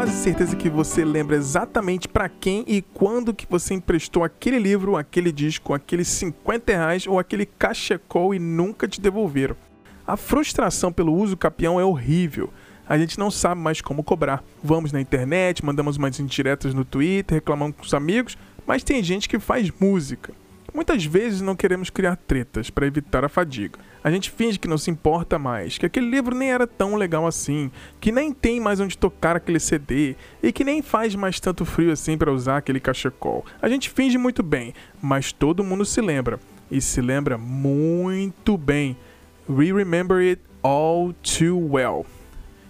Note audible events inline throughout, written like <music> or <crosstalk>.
quase certeza que você lembra exatamente para quem e quando que você emprestou aquele livro, aquele disco, aqueles 50 reais ou aquele cachecol e nunca te devolveram. A frustração pelo uso capião é horrível. A gente não sabe mais como cobrar. Vamos na internet, mandamos umas indiretas no Twitter, reclamamos com os amigos, mas tem gente que faz música. Muitas vezes não queremos criar tretas para evitar a fadiga. A gente finge que não se importa mais, que aquele livro nem era tão legal assim, que nem tem mais onde tocar aquele CD e que nem faz mais tanto frio assim para usar aquele cachecol. A gente finge muito bem, mas todo mundo se lembra e se lembra muito bem. We remember it all too well.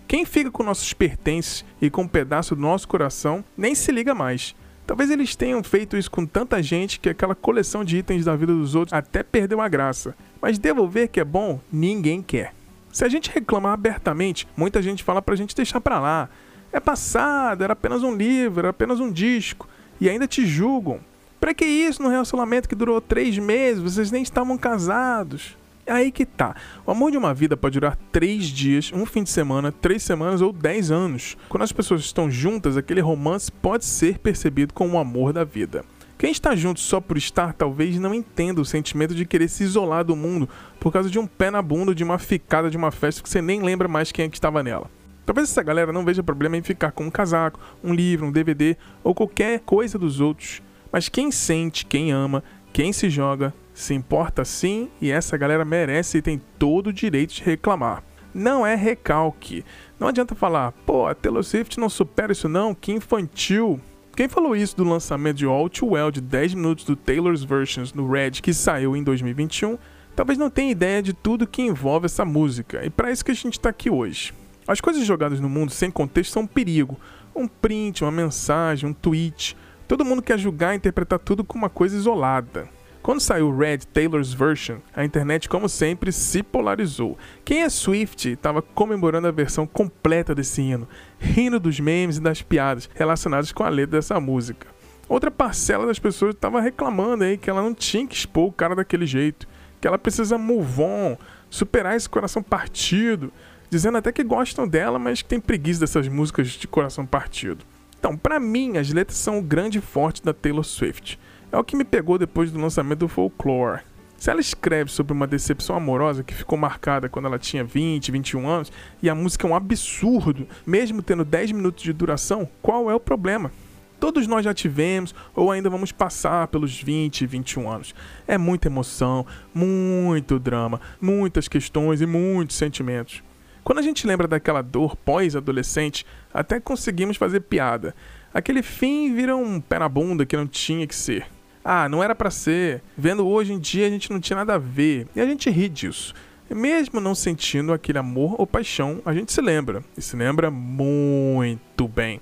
Quem fica com nossos pertences e com um pedaço do nosso coração nem se liga mais. Talvez eles tenham feito isso com tanta gente que aquela coleção de itens da vida dos outros até perdeu a graça. Mas devolver que é bom, ninguém quer. Se a gente reclamar abertamente, muita gente fala pra gente deixar pra lá. É passado, era apenas um livro, era apenas um disco. E ainda te julgam. Pra que isso num relacionamento que durou três meses? Vocês nem estavam casados. Aí que tá. O amor de uma vida pode durar três dias, um fim de semana, três semanas ou dez anos. Quando as pessoas estão juntas, aquele romance pode ser percebido como o amor da vida. Quem está junto só por estar talvez não entenda o sentimento de querer se isolar do mundo por causa de um pé na bunda, de uma ficada de uma festa que você nem lembra mais quem é que estava nela. Talvez essa galera não veja problema em ficar com um casaco, um livro, um DVD ou qualquer coisa dos outros. Mas quem sente, quem ama, quem se joga, se importa sim e essa galera merece e tem todo o direito de reclamar. Não é recalque. Não adianta falar, pô, a Taylor Swift não supera isso não, que infantil. Quem falou isso do lançamento de All Too Well de 10 minutos do Taylor's Versions no Red que saiu em 2021, talvez não tenha ideia de tudo que envolve essa música, e para isso que a gente está aqui hoje. As coisas jogadas no mundo sem contexto são um perigo. Um print, uma mensagem, um tweet. Todo mundo quer julgar e interpretar tudo como uma coisa isolada. Quando saiu Red Taylor's Version, a internet, como sempre, se polarizou. Quem é Swift estava comemorando a versão completa desse hino, rindo dos memes e das piadas relacionadas com a letra dessa música. Outra parcela das pessoas estava reclamando aí que ela não tinha que expor o cara daquele jeito, que ela precisa move on, superar esse coração partido, dizendo até que gostam dela, mas que tem preguiça dessas músicas de coração partido. Então, para mim, as letras são o grande forte da Taylor Swift. É o que me pegou depois do lançamento do Folklore. Se ela escreve sobre uma decepção amorosa que ficou marcada quando ela tinha 20, 21 anos, e a música é um absurdo, mesmo tendo 10 minutos de duração, qual é o problema? Todos nós já tivemos ou ainda vamos passar pelos 20, 21 anos. É muita emoção, muito drama, muitas questões e muitos sentimentos. Quando a gente lembra daquela dor pós-adolescente, até conseguimos fazer piada. Aquele fim vira um pé na bunda que não tinha que ser. Ah, não era para ser. Vendo hoje em dia a gente não tinha nada a ver. E a gente ri disso. Mesmo não sentindo aquele amor ou paixão, a gente se lembra. E se lembra muito bem.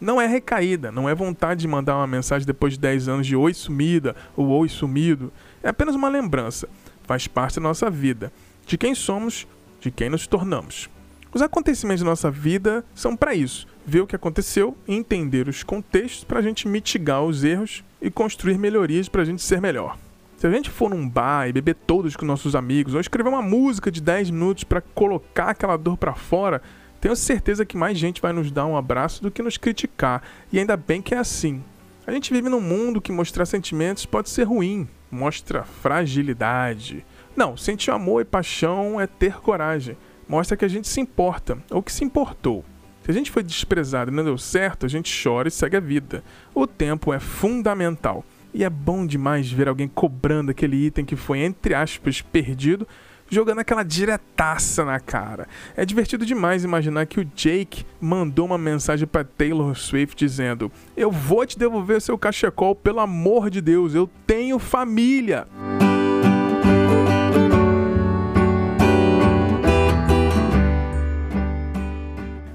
Não é recaída, não é vontade de mandar uma mensagem depois de 10 anos de oi sumida ou oi sumido. É apenas uma lembrança. Faz parte da nossa vida, de quem somos, de quem nos tornamos. Os acontecimentos da nossa vida são para isso: ver o que aconteceu entender os contextos para a gente mitigar os erros e construir melhorias para a gente ser melhor. Se a gente for num bar e beber todos com nossos amigos, ou escrever uma música de 10 minutos para colocar aquela dor para fora, tenho certeza que mais gente vai nos dar um abraço do que nos criticar. E ainda bem que é assim. A gente vive num mundo que mostrar sentimentos pode ser ruim, mostra fragilidade. Não, sentir amor e paixão é ter coragem. Mostra que a gente se importa, ou que se importou. Se a gente foi desprezado e não deu certo, a gente chora e segue a vida. O tempo é fundamental. E é bom demais ver alguém cobrando aquele item que foi, entre aspas, perdido, jogando aquela diretaça na cara. É divertido demais imaginar que o Jake mandou uma mensagem para Taylor Swift dizendo: Eu vou te devolver seu cachecol, pelo amor de Deus, eu tenho família.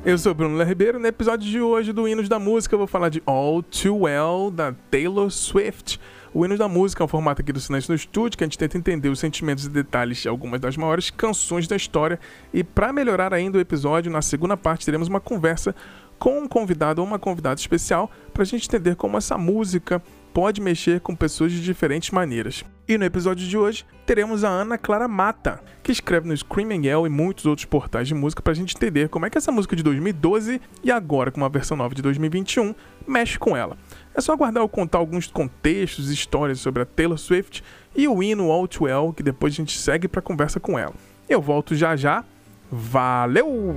Eu sou Bruno Ribeiro. No episódio de hoje do Hinos da Música, eu vou falar de All Too Well, da Taylor Swift. O Hinos da Música é um formato aqui do Silêncio no Estúdio que a gente tenta entender os sentimentos e detalhes de algumas das maiores canções da história. E para melhorar ainda o episódio, na segunda parte teremos uma conversa com um convidado ou uma convidada especial para a gente entender como essa música pode mexer com pessoas de diferentes maneiras. E no episódio de hoje, teremos a Ana Clara Mata, que escreve no Screaming Yell e muitos outros portais de música para a gente entender como é que essa música de 2012 e agora com uma versão nova de 2021 mexe com ela. É só aguardar eu contar alguns contextos e histórias sobre a Taylor Swift e o hino All Too Well, que depois a gente segue para conversa com ela. Eu volto já já. Valeu!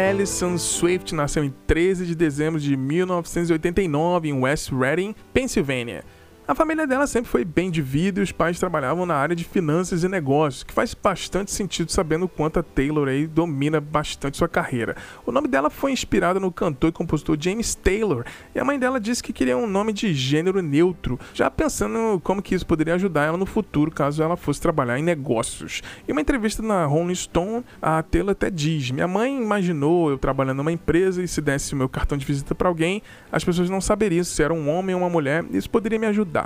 Alison Swift nasceu em 13 de dezembro de 1989 em West Reading, Pensilvânia. A família dela sempre foi bem de vida e os pais trabalhavam na área de finanças e negócios, que faz bastante sentido sabendo o quanto a Taylor aí domina bastante sua carreira. O nome dela foi inspirado no cantor e compositor James Taylor, e a mãe dela disse que queria um nome de gênero neutro, já pensando como que isso poderia ajudar ela no futuro caso ela fosse trabalhar em negócios. Em uma entrevista na Rolling Stone, a Taylor até diz: "Minha mãe imaginou eu trabalhando numa empresa e se desse o meu cartão de visita para alguém, as pessoas não saberiam se era um homem ou uma mulher, e isso poderia me ajudar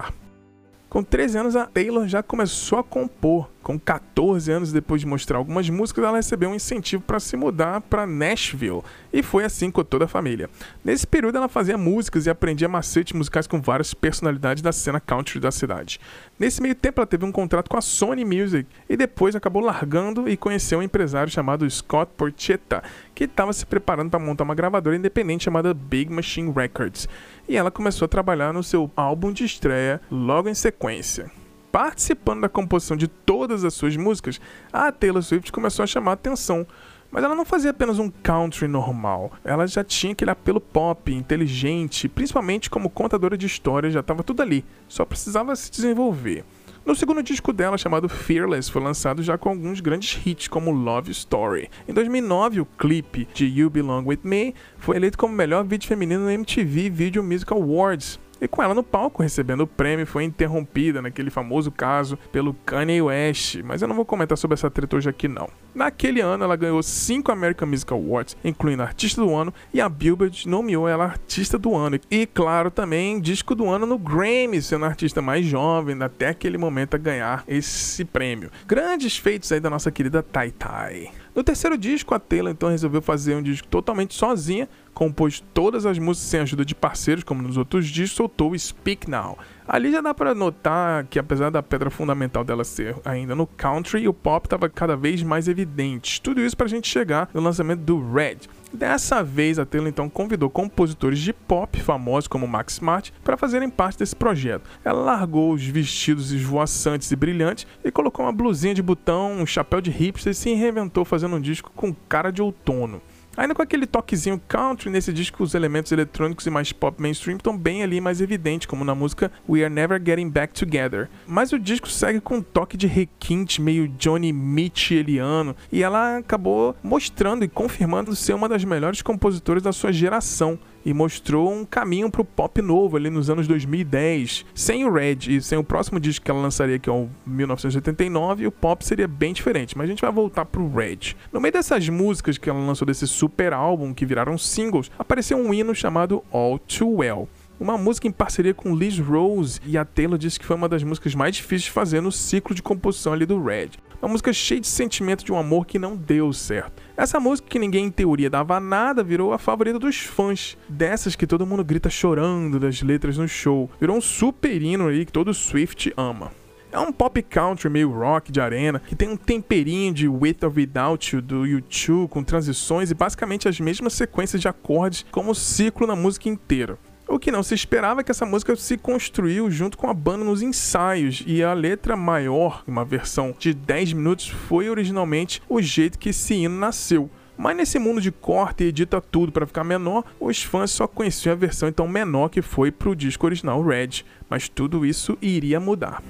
com 13 anos, a Taylor já começou a compor com 14 anos depois de mostrar algumas músicas, ela recebeu um incentivo para se mudar para Nashville, e foi assim com toda a família. Nesse período, ela fazia músicas e aprendia macetes musicais com várias personalidades da cena country da cidade. Nesse meio tempo, ela teve um contrato com a Sony Music e depois acabou largando e conheceu um empresário chamado Scott Porchetta, que estava se preparando para montar uma gravadora independente chamada Big Machine Records. E ela começou a trabalhar no seu álbum de estreia logo em sequência participando da composição de todas as suas músicas, a Taylor Swift começou a chamar a atenção. Mas ela não fazia apenas um country normal, ela já tinha aquele apelo pop, inteligente, principalmente como contadora de histórias, já estava tudo ali, só precisava se desenvolver. No segundo disco dela, chamado Fearless, foi lançado já com alguns grandes hits, como Love Story. Em 2009, o clipe de You Belong With Me foi eleito como melhor vídeo feminino no MTV Video Music Awards, e com ela no palco recebendo o prêmio foi interrompida naquele famoso caso pelo Kanye West, mas eu não vou comentar sobre essa treta hoje aqui não. Naquele ano ela ganhou 5 American Music Awards, incluindo Artista do Ano, e a Billboard nomeou ela Artista do Ano. E claro, também Disco do Ano no Grammy, sendo a artista mais jovem até aquele momento a ganhar esse prêmio. Grandes feitos aí da nossa querida Tai Tai. No terceiro disco, a Taylor então resolveu fazer um disco totalmente sozinha, compôs todas as músicas sem ajuda de parceiros, como nos outros discos, soltou Speak Now. Ali já dá para notar que apesar da pedra fundamental dela ser ainda no country, o pop estava cada vez mais evidente. Tudo isso para a gente chegar no lançamento do Red. Dessa vez, a Taylor então convidou compositores de pop famosos como Max Smart para fazerem parte desse projeto. Ela largou os vestidos esvoaçantes e brilhantes e colocou uma blusinha de botão, um chapéu de hipster e se reinventou fazendo um disco com cara de outono. Ainda com aquele toquezinho country, nesse disco os elementos eletrônicos e mais pop mainstream estão bem ali mais evidentes, como na música We Are Never Getting Back Together. Mas o disco segue com um toque de requinte meio Johnny Mitchelliano, e ela acabou mostrando e confirmando ser uma das melhores compositoras da sua geração e mostrou um caminho para o pop novo ali nos anos 2010. Sem o Red e sem o próximo disco que ela lançaria, que é o 1989, o pop seria bem diferente, mas a gente vai voltar pro Red. No meio dessas músicas que ela lançou desse super álbum que viraram singles, apareceu um hino chamado All Too Well uma música em parceria com Liz Rose, e a Taylor disse que foi uma das músicas mais difíceis de fazer no ciclo de composição ali do Red. Uma música cheia de sentimento de um amor que não deu certo. Essa música que ninguém em teoria dava nada virou a favorita dos fãs. Dessas que todo mundo grita chorando das letras no show. Virou um super hino aí que todo Swift ama. É um pop country meio rock de arena, que tem um temperinho de With or Without You do U2 com transições e basicamente as mesmas sequências de acordes como ciclo na música inteira. O que não se esperava é que essa música se construiu junto com a banda nos ensaios e a letra maior, uma versão de 10 minutos, foi originalmente o jeito que esse hino nasceu. Mas nesse mundo de corte e edita tudo para ficar menor, os fãs só conheciam a versão então menor que foi para o disco original Red, mas tudo isso iria mudar.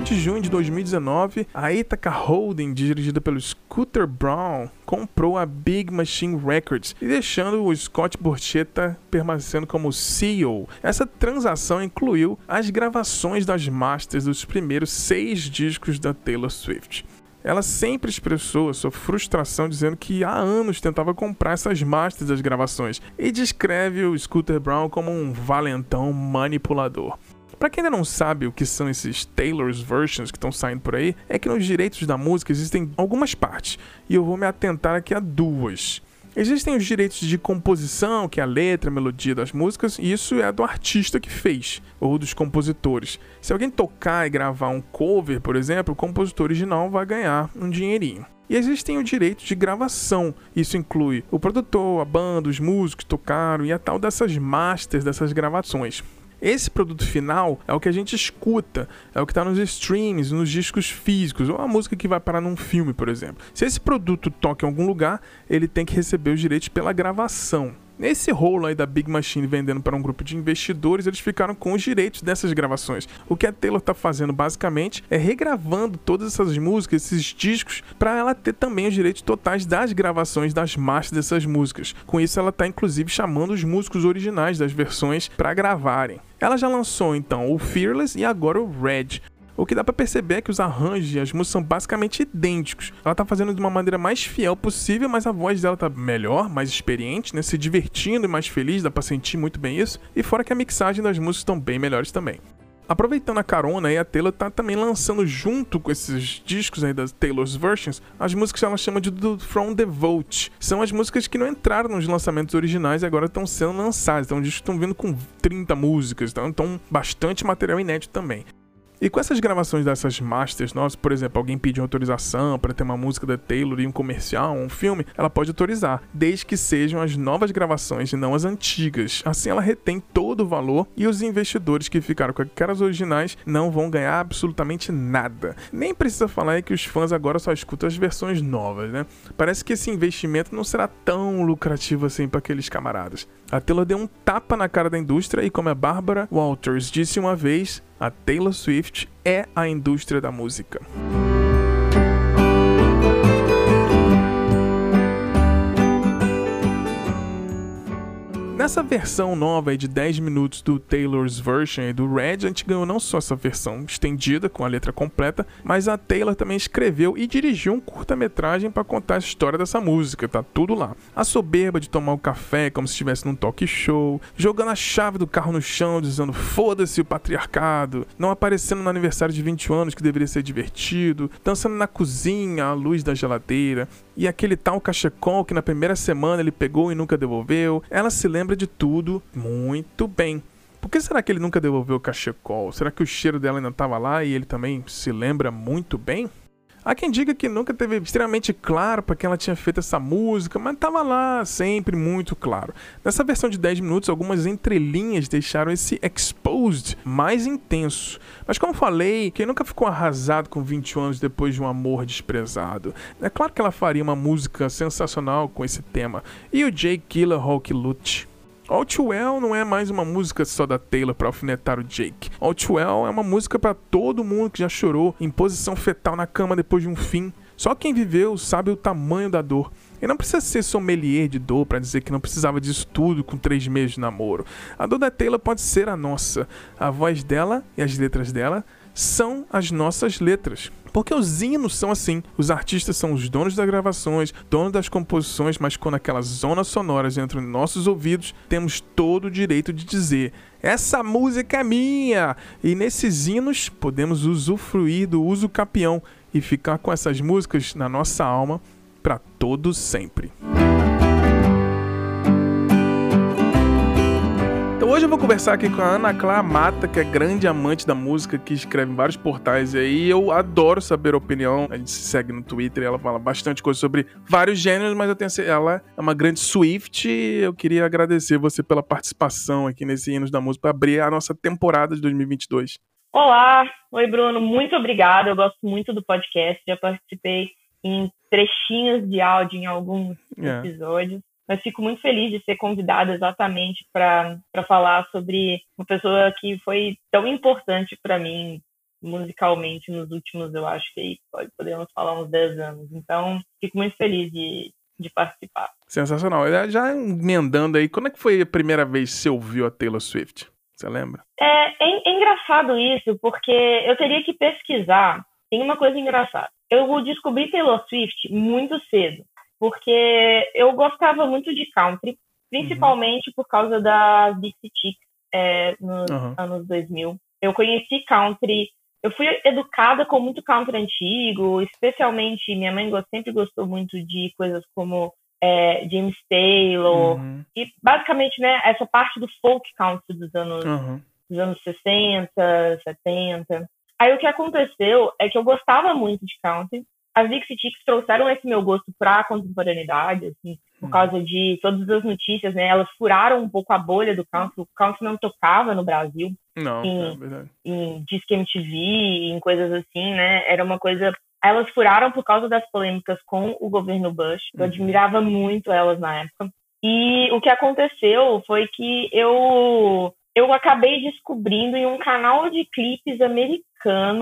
De junho de 2019, a Ithaca Holding, dirigida pelo Scooter Brown, comprou a Big Machine Records e deixando o Scott Borchetta permanecendo como CEO. Essa transação incluiu as gravações das masters dos primeiros seis discos da Taylor Swift. Ela sempre expressou sua frustração dizendo que há anos tentava comprar essas masters das gravações e descreve o Scooter Brown como um valentão manipulador. Para quem ainda não sabe o que são esses Taylor's Versions que estão saindo por aí, é que nos direitos da música existem algumas partes, e eu vou me atentar aqui a duas. Existem os direitos de composição, que é a letra, a melodia das músicas, e isso é do artista que fez, ou dos compositores. Se alguém tocar e gravar um cover, por exemplo, o compositor original vai ganhar um dinheirinho. E existem o direito de gravação. Isso inclui o produtor, a banda, os músicos que tocaram e a tal dessas masters dessas gravações. Esse produto final é o que a gente escuta, é o que está nos streams, nos discos físicos, ou a música que vai parar num filme, por exemplo. Se esse produto toca em algum lugar, ele tem que receber os direitos pela gravação. Nesse rolo aí da Big Machine vendendo para um grupo de investidores, eles ficaram com os direitos dessas gravações. O que a Taylor está fazendo basicamente é regravando todas essas músicas, esses discos, para ela ter também os direitos totais das gravações das marchas dessas músicas. Com isso, ela está inclusive chamando os músicos originais das versões para gravarem. Ela já lançou então o Fearless e agora o Red. O que dá para perceber é que os arranjos e as músicas são basicamente idênticos. Ela tá fazendo de uma maneira mais fiel possível, mas a voz dela tá melhor, mais experiente, né? Se divertindo e mais feliz, dá pra sentir muito bem isso. E fora que a mixagem das músicas estão bem melhores também. Aproveitando a carona a Taylor tá também lançando junto com esses discos aí das Taylor's Versions, as músicas que ela chama de do From the Vault. São as músicas que não entraram nos lançamentos originais e agora estão sendo lançadas. Então, discos estão vindo com 30 músicas, então, então bastante material inédito também. E com essas gravações dessas masters nossas, por exemplo, alguém pedir autorização para ter uma música da Taylor em um comercial, um filme, ela pode autorizar, desde que sejam as novas gravações e não as antigas. Assim ela retém todo o valor e os investidores que ficaram com aquelas originais não vão ganhar absolutamente nada. Nem precisa falar que os fãs agora só escutam as versões novas, né? Parece que esse investimento não será tão lucrativo assim para aqueles camaradas. A Taylor deu um tapa na cara da indústria e, como a Barbara Walters disse uma vez, a Taylor Swift é a indústria da música. Nessa versão nova de 10 minutos do Taylor's Version e do Red, a gente ganhou não só essa versão estendida com a letra completa, mas a Taylor também escreveu e dirigiu um curta-metragem para contar a história dessa música, tá tudo lá. A soberba de tomar o café como se estivesse num talk show, jogando a chave do carro no chão dizendo foda-se o patriarcado, não aparecendo no aniversário de 20 anos que deveria ser divertido, dançando na cozinha à luz da geladeira, e aquele tal cachecol que na primeira semana ele pegou e nunca devolveu. Ela se lembra de tudo muito bem. Por que será que ele nunca devolveu o cachecol? Será que o cheiro dela ainda estava lá e ele também se lembra muito bem? Há quem diga que nunca teve extremamente claro para quem ela tinha feito essa música, mas estava lá sempre muito claro. Nessa versão de 10 minutos, algumas entrelinhas deixaram esse exposed mais intenso. Mas como falei, quem nunca ficou arrasado com 20 anos depois de um amor desprezado? É claro que ela faria uma música sensacional com esse tema. E o Jake Gyllenhaal que lute. All Too Well não é mais uma música só da Taylor para alfinetar o Jake. All Too Well é uma música para todo mundo que já chorou em posição fetal na cama depois de um fim. Só quem viveu sabe o tamanho da dor. E não precisa ser sommelier de dor para dizer que não precisava disso tudo com três meses de namoro. A dor da Taylor pode ser a nossa. A voz dela e as letras dela são as nossas letras. Porque os hinos são assim. Os artistas são os donos das gravações, donos das composições, mas quando aquelas zonas sonoras entram em nossos ouvidos, temos todo o direito de dizer: essa música é minha! E nesses hinos podemos usufruir do uso capião e ficar com essas músicas na nossa alma para todo sempre. Então hoje eu vou conversar aqui com a Ana Clara Mata, que é grande amante da música, que escreve em vários portais e aí. Eu adoro saber a opinião. A gente se segue no Twitter e ela fala bastante coisa sobre vários gêneros, mas eu tenho ela é uma grande Swift. eu queria agradecer você pela participação aqui nesse Hinos da Música para abrir a nossa temporada de 2022. Olá, oi Bruno, muito obrigada. Eu gosto muito do podcast, já participei em trechinhos de áudio em alguns. É. episódios mas fico muito feliz de ser convidada exatamente para falar sobre uma pessoa que foi tão importante para mim musicalmente nos últimos, eu acho que podemos falar uns 10 anos. Então, fico muito feliz de, de participar. Sensacional. Já emendando aí, quando é que foi a primeira vez que você ouviu a Taylor Swift? Você lembra? É, é, é engraçado isso, porque eu teria que pesquisar. Tem uma coisa engraçada. Eu descobri Taylor Swift muito cedo porque eu gostava muito de country, principalmente uhum. por causa da Dixie Chicks é, nos uhum. anos 2000. Eu conheci country eu fui educada com muito country antigo, especialmente minha mãe sempre gostou muito de coisas como é, James Taylor uhum. e basicamente né essa parte do folk country dos anos dos anos 60, 70. Aí o que aconteceu é que eu gostava muito de country. As Dixie Chicks trouxeram esse meu gosto para a contemporaneidade, assim, por uhum. causa de todas as notícias, né? Elas furaram um pouco a bolha do country. O country não tocava no Brasil. Não, em, é verdade. Em Disque MTV, em coisas assim, né? Era uma coisa. Elas furaram por causa das polêmicas com o governo Bush. Eu uhum. admirava muito elas na época. E o que aconteceu foi que eu eu acabei descobrindo em um canal de clipes americano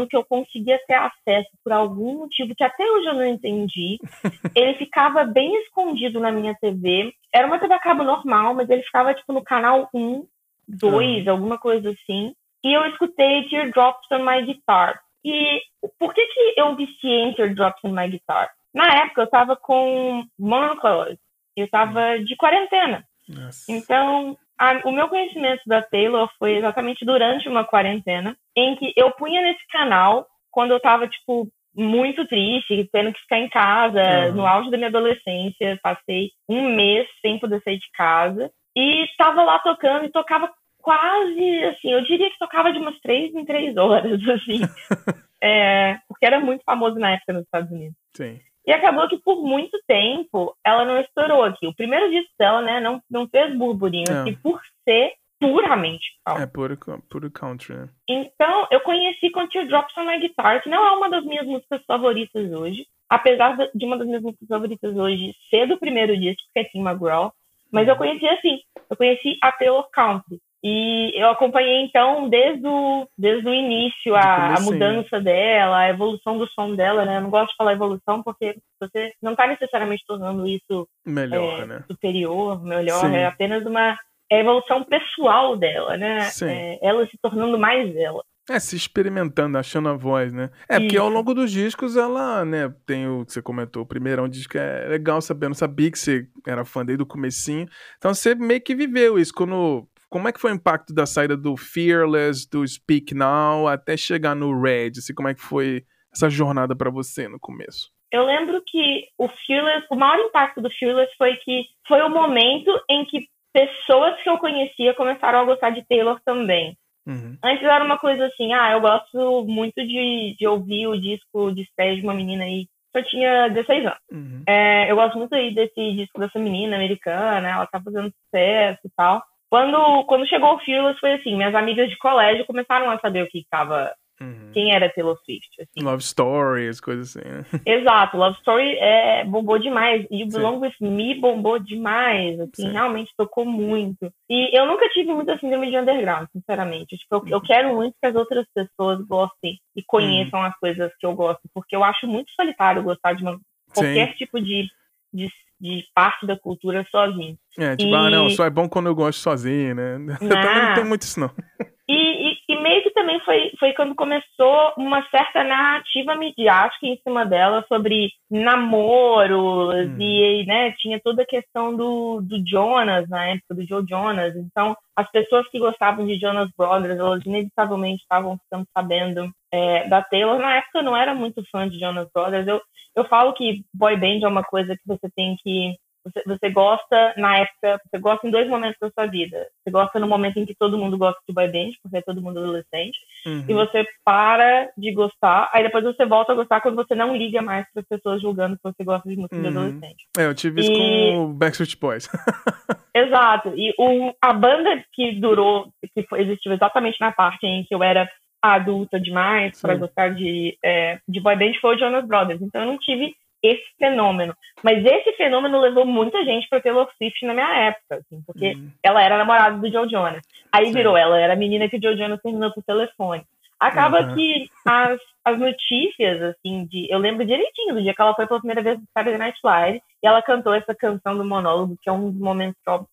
que eu conseguia ter acesso por algum motivo que até hoje eu não entendi. <laughs> ele ficava bem escondido na minha TV. Era uma TV a cabo normal, mas ele ficava tipo no canal 1 dois, uhum. alguma coisa assim. E eu escutei Teardrops on My Guitar. E por que, que eu viciei em Teardrops on My Guitar? Na época eu tava com monoclose. Eu tava de quarentena. Nossa. Então, a, o meu conhecimento da Taylor foi exatamente durante uma quarentena, em que eu punha nesse canal quando eu tava, tipo, muito triste, tendo que ficar em casa, uhum. no auge da minha adolescência. Passei um mês sem poder sair de casa. E estava lá tocando e tocava quase, assim, eu diria que tocava de umas três em três horas, <laughs> assim. <laughs> é, porque era muito famoso na época nos Estados Unidos. Sim. E acabou que por muito tempo ela não estourou aqui. O primeiro disco dela, né, não, não fez burburinho aqui por ser puramente country. É puro, puro country, né? Então, eu conheci com Teardrops on My Guitar, que não é uma das minhas músicas favoritas hoje. Apesar de uma das minhas músicas favoritas hoje ser do primeiro disco, que é Tim McGraw. Mas eu conheci assim, eu conheci a Taylor Country. E eu acompanhei, então, desde o, desde o início, a, a, mudança dela, a evolução do som dela, né? Eu não gosto de falar evolução porque você não está necessariamente tornando isso melhor, é, né? superior, melhor. Sim. É apenas uma é evolução pessoal dela, né? É, ela se tornando mais ela. É, se experimentando, achando a voz, né? É, porque ao longo dos discos ela, né, tem o que você comentou, o primeiro é um disco é legal saber, eu não sabia que você era fã desde o comecinho. Então você meio que viveu isso quando como é que foi o impacto da saída do Fearless, do Speak Now, até chegar no Red? Assim, como é que foi essa jornada para você no começo? Eu lembro que o Fearless, o maior impacto do Fearless foi que foi o momento em que pessoas que eu conhecia começaram a gostar de Taylor também. Uhum. Antes era uma coisa assim, ah, eu gosto muito de, de ouvir o disco de estreia de uma menina aí. Eu tinha 16 anos. Uhum. É, eu gosto muito aí desse disco dessa menina americana, ela tá fazendo sucesso e tal. Quando, quando chegou o Fearless, foi assim, minhas amigas de colégio começaram a saber o que estava Uhum. Quem era Taylor Swift? Assim. Love Story, as coisas assim, né? <laughs> Exato, Love Story é, bombou demais. E o Belong With Me bombou demais. Assim, Sim. realmente tocou muito. E eu nunca tive muita síndrome de underground, sinceramente. Tipo, eu, eu uhum. quero muito que as outras pessoas gostem e conheçam uhum. as coisas que eu gosto, porque eu acho muito solitário gostar de uma, qualquer Sim. tipo de, de de parte da cultura sozinho. É, tipo, e... ah, não, só é bom quando eu gosto sozinho, né? <laughs> Eu também não tenho muito isso, não. E, e, e, meio também foi, foi quando começou uma certa narrativa midiática em cima dela sobre namoros hum. e, né, tinha toda a questão do, do Jonas na época, do Joe Jonas. Então, as pessoas que gostavam de Jonas Brothers, elas inevitavelmente estavam ficando sabendo é, da Taylor. Na época, eu não era muito fã de Jonas Brothers. Eu, eu falo que boy band é uma coisa que você tem que você, você, gosta na época, você gosta em dois momentos da sua vida. Você gosta no momento em que todo mundo gosta de boy band, porque é todo mundo adolescente, uhum. e você para de gostar, aí depois você volta a gostar quando você não liga mais para as pessoas julgando que você gosta de música uhum. de adolescente. É, eu tive isso com o Backstreet Boys. <laughs> Exato. E o, a banda que durou, que foi, existiu exatamente na parte em que eu era adulta demais para gostar de, é, de boy band foi o Jonas Brothers. Então eu não tive esse fenômeno. Mas esse fenômeno levou muita gente para Taylor Swift na minha época, assim, porque uhum. ela era namorada do Joe Jonas. Aí Sim. virou, ela era a menina que o Joe Jonas terminou por telefone. Acaba uhum. que as, as notícias, assim, de. Eu lembro direitinho do dia que ela foi pela primeira vez no Saturday Night Live e ela cantou essa canção do monólogo, que é um dos momentos que eu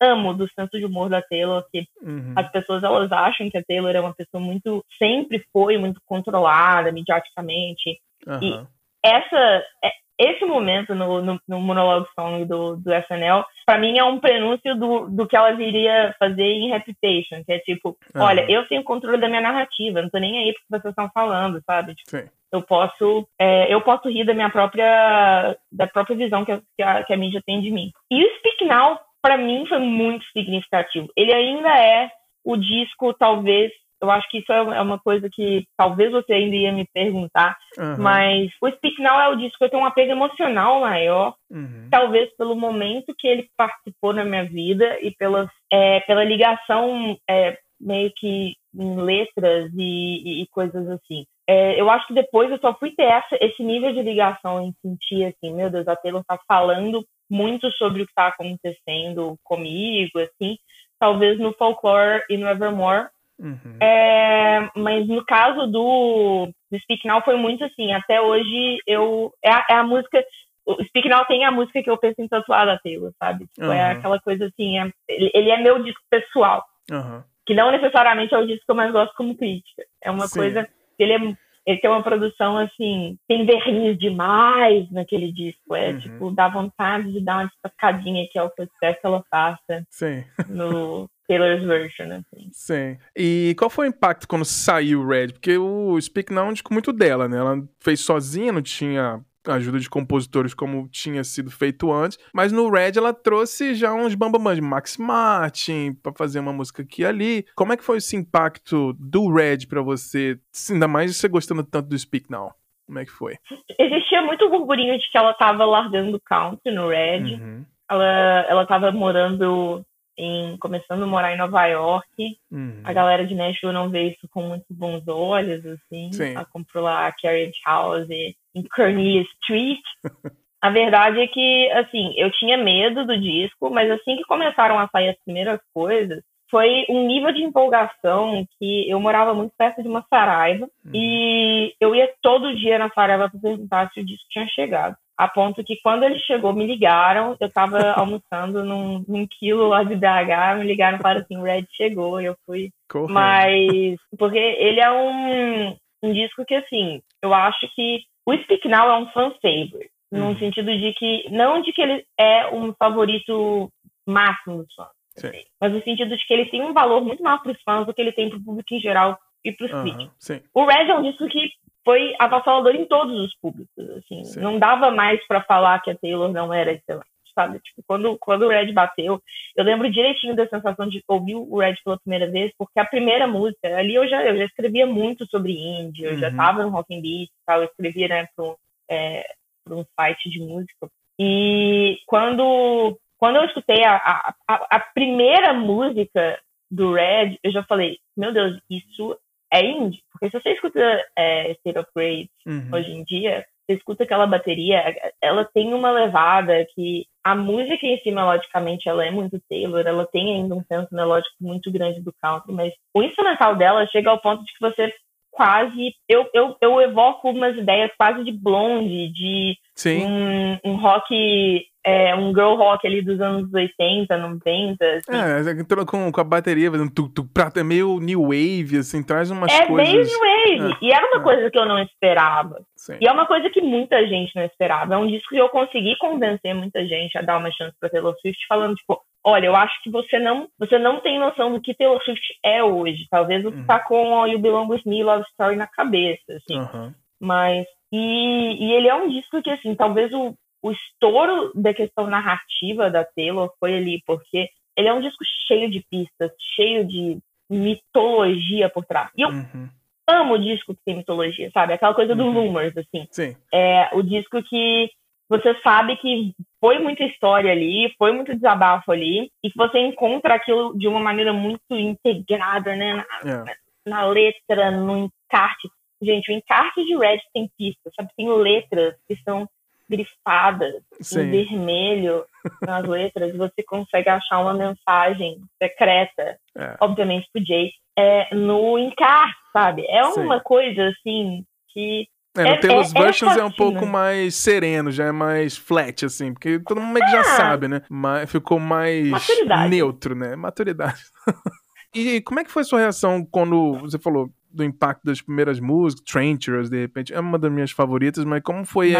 amo do senso de humor da Taylor, que uhum. as pessoas elas acham que a Taylor é uma pessoa muito. sempre foi muito controlada mediaticamente. Uhum. E essa, é, esse momento no, no, no monólogo song do, do SNL, para mim é um prenúncio do, do que ela viria fazer em Reputation, que é tipo, uhum. olha, eu tenho controle da minha narrativa, não tô nem aí porque vocês estão falando, sabe? Tipo. Eu posso, é, eu posso rir da minha própria, da própria visão que a, que a, que a mídia tem de mim. E o Speak Now, para mim, foi muito significativo. Ele ainda é o disco, talvez, eu acho que isso é, é uma coisa que talvez você ainda ia me perguntar, uhum. mas o Speak Now é o disco que eu tenho um apego emocional maior, uhum. talvez pelo momento que ele participou na minha vida e pelas, é, pela ligação é, meio que em letras e, e coisas assim. É, eu acho que depois eu só fui ter essa, esse nível de ligação em sentir assim, meu Deus, a Taylor tá falando muito sobre o que está acontecendo comigo, assim, talvez no Folklore e no Evermore, Uhum. É, mas no caso do, do Speak Now foi muito assim, até hoje eu. É a, é a, música. O Speak Now tem a música que eu penso em tatuar da Taylor, sabe? Tipo, uhum. É aquela coisa assim, é, ele, ele, é meu disco pessoal. Uhum. Que não necessariamente é o disco que eu mais gosto como crítica. É uma Sim. coisa. Ele é ele tem uma produção assim, tem verniz demais naquele disco. É uhum. tipo, dá vontade de dar uma destacadinha que é o que eu espero que ela faça Sim. no Taylor's version, assim. Sim. E qual foi o impacto quando saiu o Red? Porque o Speak Now disco muito dela, né? Ela fez sozinha, não tinha ajuda de compositores como tinha sido feito antes, mas no Red ela trouxe já uns bambamãs de Max Martin para fazer uma música aqui e ali. Como é que foi esse impacto do Red para você, ainda mais você gostando tanto do Speak Now? Como é que foi? Existia muito burburinho de que ela tava largando o country no Red. Uhum. Ela, ela tava morando em começando a morar em Nova York. Uhum. A galera de Nashville não vê isso com muitos bons olhos, assim. Sim. Ela comprou lá a Carriage House em Cornelia Street. <laughs> a verdade é que, assim, eu tinha medo do disco, mas assim que começaram a sair as primeiras coisas, foi um nível de empolgação que eu morava muito perto de uma Saraiva uhum. e eu ia todo dia na Saraiva para perguntar se o disco tinha chegado a ponto que quando ele chegou, me ligaram, eu estava <laughs> almoçando num, num, quilo lá de BH, me ligaram e falaram assim, o Red chegou, e eu fui. Mas, porque ele é um, um disco que, assim, eu acho que o Speak Now é um fan favorite, hum. no sentido de que, não de que ele é um favorito máximo dos fãs, assim, mas no sentido de que ele tem um valor muito maior para os fãs do que ele tem para o público em geral e para os uhum, críticos. O Red é um disco que foi avassalador em todos os públicos, assim. Sim. Não dava mais para falar que a Taylor não era excelente, sabe? Tipo, quando, quando o Red bateu, eu lembro direitinho da sensação de ouvir o Red pela primeira vez, porque a primeira música, ali eu já, eu já escrevia muito sobre indie, eu uhum. já tava no Rock and Beat, tal, eu escrevia, né, para um, é, um site de música. E quando, quando eu escutei a, a, a primeira música do Red, eu já falei, meu Deus, isso é indie. Porque se você escuta é, State of Grace uhum. hoje em dia, você escuta aquela bateria, ela tem uma levada que a música em si, melodicamente, ela é muito Taylor, ela tem ainda um senso melódico muito grande do country, mas o instrumental dela chega ao ponto de que você quase. Eu, eu, eu evoco umas ideias quase de blonde, de um, um rock é, um girl rock ali dos anos 80, 90. Assim. É, entrou com, com a bateria, tu, tu, é meio new wave, assim, traz umas é coisas. É meio new wave. É, e era uma é. coisa que eu não esperava. Sim. E é uma coisa que muita gente não esperava. É um disco que eu consegui convencer muita gente a dar uma chance pra Taylor Swift, falando, tipo, olha, eu acho que você não, você não tem noção do que Taylor Swift é hoje. Talvez você uhum. tá com o You Belong With Me, Love Story na cabeça, assim. Uhum. Mas e, e, ele é um disco que, assim, talvez o, o estouro da questão narrativa da Taylor foi ali, porque ele é um disco cheio de pistas, cheio de mitologia por trás. E eu uhum. amo o disco que tem mitologia, sabe? Aquela coisa do uhum. Assim. Sim. É o disco que você sabe que foi muita história ali, foi muito desabafo ali, e que você encontra aquilo de uma maneira muito integrada, né? Na, yeah. É. na letra, no encarte. Gente, o encarte de Red tem pistas, sabe? Tem letras que são grifadas Sim. em vermelho nas letras, você consegue achar uma mensagem secreta, é. obviamente pro Jay, é, no encarte, sabe? É uma Sim. coisa assim que. É, no é, Taylor's é, Versions é, é, um pouco mais sereno, já é mais flat, assim, porque todo mundo meio que já ah. sabe, né? Mas ficou mais Maturidade. neutro, né? Maturidade. <laughs> e como é que foi a sua reação quando você falou, do impacto das primeiras músicas, Trenchers, de repente, é uma das minhas favoritas, mas como foi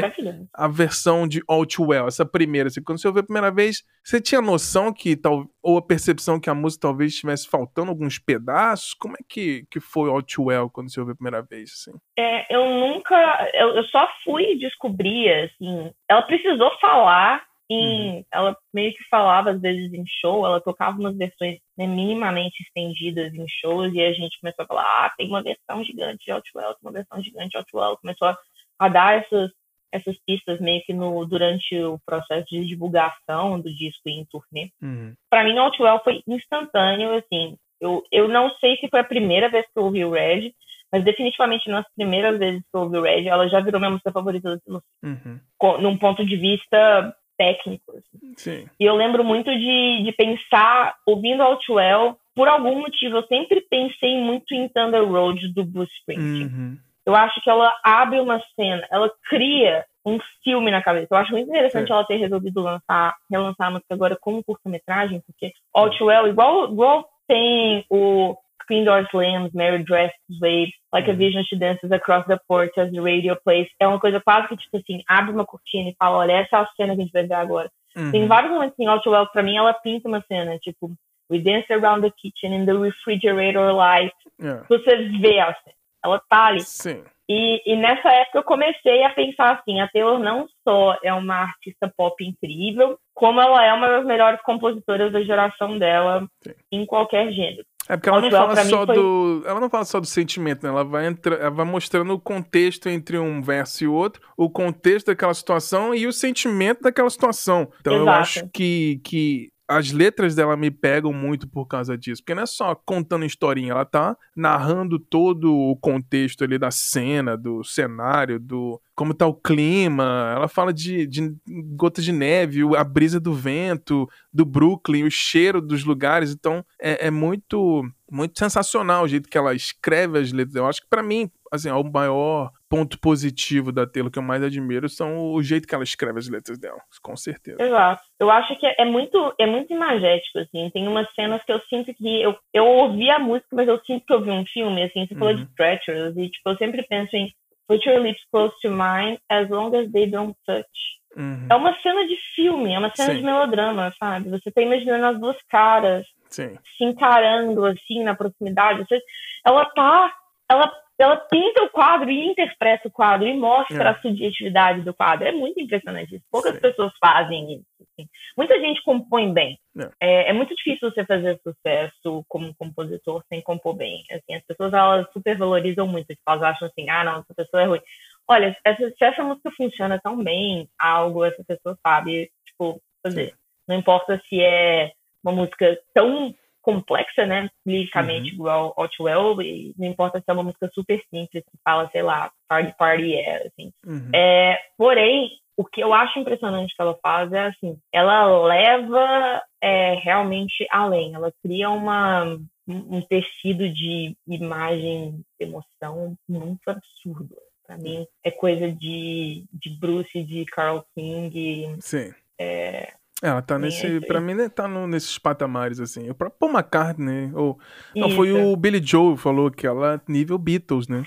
a, versão de All Too Well, essa primeira? Assim, quando você ouviu a primeira vez, você tinha noção que, tal, ou a percepção que a música talvez estivesse faltando alguns pedaços? Como é que, que foi All Too Well quando você ouviu a primeira vez? Assim? É, eu nunca, eu, eu só fui descobrir, assim, ela precisou falar uhum. ela meio que falava às vezes em show, ela tocava umas versões né, minimamente estendidas em shows e a gente começou a falar, ah, tem uma versão gigante de Outwell, tem uma versão gigante de Outwell, começou a, a dar essas essas pistas meio que no durante o processo de divulgação do disco em turnê. Uhum. Para mim, Outwell foi instantâneo, assim. Eu, eu não sei se foi a primeira vez que eu ouvi o Red, mas definitivamente nas primeiras vezes que eu ouvi o Red, ela já virou minha música favorita do uhum. num ponto de vista técnico. Assim. E eu lembro muito de, de pensar, ouvindo Outwell, por algum motivo, eu sempre pensei muito em Thunder Road do Bruce Springsteen. Uhum. Eu acho que ela abre uma cena, ela cria um filme na cabeça. Eu acho muito interessante ela ter resolvido lançar, relançar a música agora como curta-metragem, porque Outwell, igual, igual tem o Screen Door Slams, Mary Dressed Waves, Like a uhum. Vision She Dances Across the Porch as the Radio Plays. É uma coisa quase que, tipo assim, abre uma cortina e fala, olha, essa é a cena que a gente vai ver agora. Uhum. Tem vários momentos em Outwell, pra mim, ela pinta uma cena, tipo, We Dance Around the Kitchen in the Refrigerator Light. Yeah. Você vê a cena. Ela tá ali. Sim. E, e, nessa época eu comecei a pensar assim, a Taylor não só é uma artista pop incrível, como ela é uma das melhores compositoras da geração dela Sim. em qualquer gênero. É porque ela não fala só foi... do. Ela não fala só do sentimento, né? Ela vai, entra... ela vai mostrando o contexto entre um verso e outro, o contexto daquela situação e o sentimento daquela situação. Então Exato. eu acho que, que as letras dela me pegam muito por causa disso, porque não é só contando historinha, ela tá narrando todo o contexto ali da cena, do cenário, do como tá o clima. Ela fala de, de gotas de neve, a brisa do vento, do Brooklyn, o cheiro dos lugares. Então é, é muito muito sensacional o jeito que ela escreve as letras. Eu acho que para mim, assim, o maior ponto positivo da Taylor que eu mais admiro são o jeito que ela escreve as letras dela, com certeza. Exato. Eu acho que é muito, é muito imagético, assim. Tem umas cenas que eu sinto que eu, eu ouvi a música, mas eu sinto que eu vi um filme, assim. Você uhum. falou de Treacherous e, tipo, eu sempre penso em Put your lips close to mine as long as they don't touch. Uhum. É uma cena de filme, é uma cena Sim. de melodrama, sabe? Você tá imaginando as duas caras Sim. se encarando, assim, na proximidade. Você, ela tá... Ela ela pinta o quadro e interpreta o quadro e mostra é. a subjetividade do quadro. É muito impressionante isso. Poucas Sim. pessoas fazem isso. Assim. Muita gente compõe bem. É. É, é. muito difícil você fazer sucesso como compositor sem compor bem. Assim, as pessoas elas supervalorizam muito. Tipo, elas acham assim, ah, não, essa pessoa é ruim. Olha, essa, se essa música funciona tão bem, algo essa pessoa sabe, tipo, fazer. Sim. Não importa se é uma música tão complexa, né, liricamente, uhum. igual Outwell, e não importa se é uma música super simples, que fala, sei lá, party party é, assim. Uhum. É, porém, o que eu acho impressionante que ela faz é assim, ela leva é, realmente além, ela cria uma, um tecido de imagem, emoção muito absurdo. Para mim, é coisa de, de Bruce, de Carl King. Sim. É, é, ela tá nesse. Pra mim, né, tá no, nesses patamares, assim. O próprio Paul McCartney, ou. Não, foi o Billy Joe falou que ela é nível Beatles, né?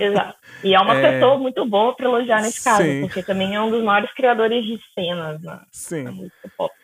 Exato. E é uma <laughs> é... pessoa muito boa pra elogiar nesse caso, Sim. porque também é um dos maiores criadores de cenas na, Sim. na música pop.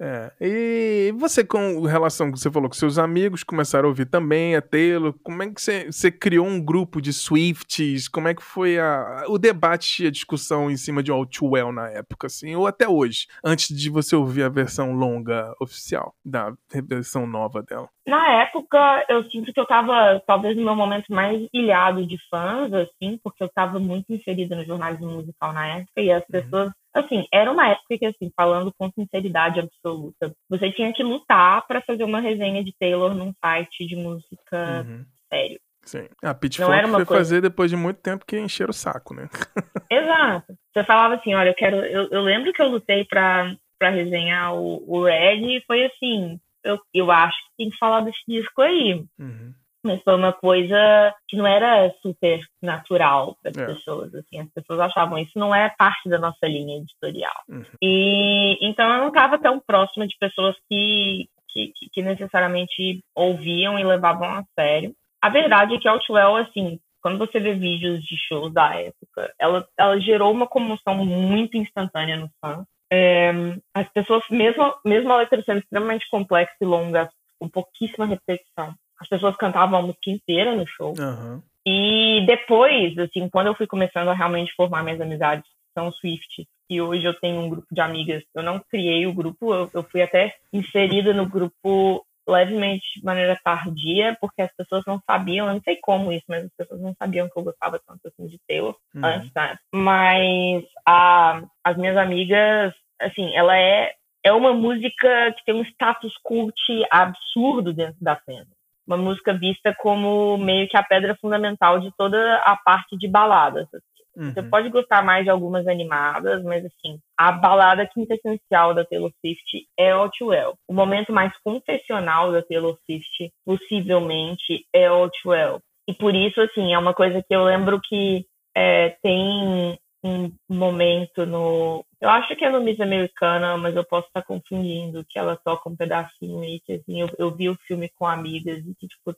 É. E você, com relação que você falou que seus amigos começaram a ouvir também, a tê-lo, como é que você, você, criou um grupo de Swifties? Como é que foi a, o debate e a discussão em cima de All Too Well na época, assim, ou até hoje, antes de você ouvir a versão longa oficial da versão nova dela? Na época, eu sinto que eu tava, talvez, no meu momento mais ilhado de fãs, assim, porque eu tava muito inserida no jornalismo musical na época, e as uhum. Assim, era uma época que, assim, falando com sinceridade absoluta, você tinha que lutar para fazer uma resenha de Taylor num site de música uhum. sério. Sim. A Pitchfork foi coisa... fazer depois de muito tempo que encher o saco, né? <laughs> Exato. Você falava assim, olha, eu quero. Eu, eu lembro que eu lutei para para resenhar o, o Red e foi assim, eu, eu acho que tem que falar desse disco aí. Uhum mas foi uma coisa que não era super natural para as é. pessoas. Assim, as pessoas achavam isso não é parte da nossa linha editorial. Uhum. E então eu não estava tão próxima de pessoas que, que, que necessariamente ouviam e levavam a sério. a verdade é que Outwell, assim, quando você vê vídeos de shows da época, ela, ela gerou uma comoção muito instantânea nos fãs. É, as pessoas, mesmo, mesmo a letra sendo extremamente complexa e longa, com pouquíssima repetição, as pessoas cantavam a música inteira no show. Uhum. E depois, assim, quando eu fui começando a realmente formar minhas amizades, são Swift, e hoje eu tenho um grupo de amigas, eu não criei o grupo, eu, eu fui até inserida no grupo levemente de maneira tardia, porque as pessoas não sabiam, eu não sei como isso, mas as pessoas não sabiam que eu gostava tanto assim de Taylor uhum. antes, né? Mas a, as minhas amigas, assim, ela é, é uma música que tem um status cult absurdo dentro da cena. Uma música vista como meio que a pedra fundamental de toda a parte de baladas. Assim. Uhum. Você pode gostar mais de algumas animadas, mas assim, a balada quintessencial da Taylor Swift é Outwell. O momento mais confessional da Taylor Swift, possivelmente, é Outwell. E por isso, assim, é uma coisa que eu lembro que é, tem um momento no. Eu acho que é no Miss Americana, mas eu posso estar confundindo, que ela toca um pedacinho e que assim, eu, eu vi o filme com amigas e que, tipo,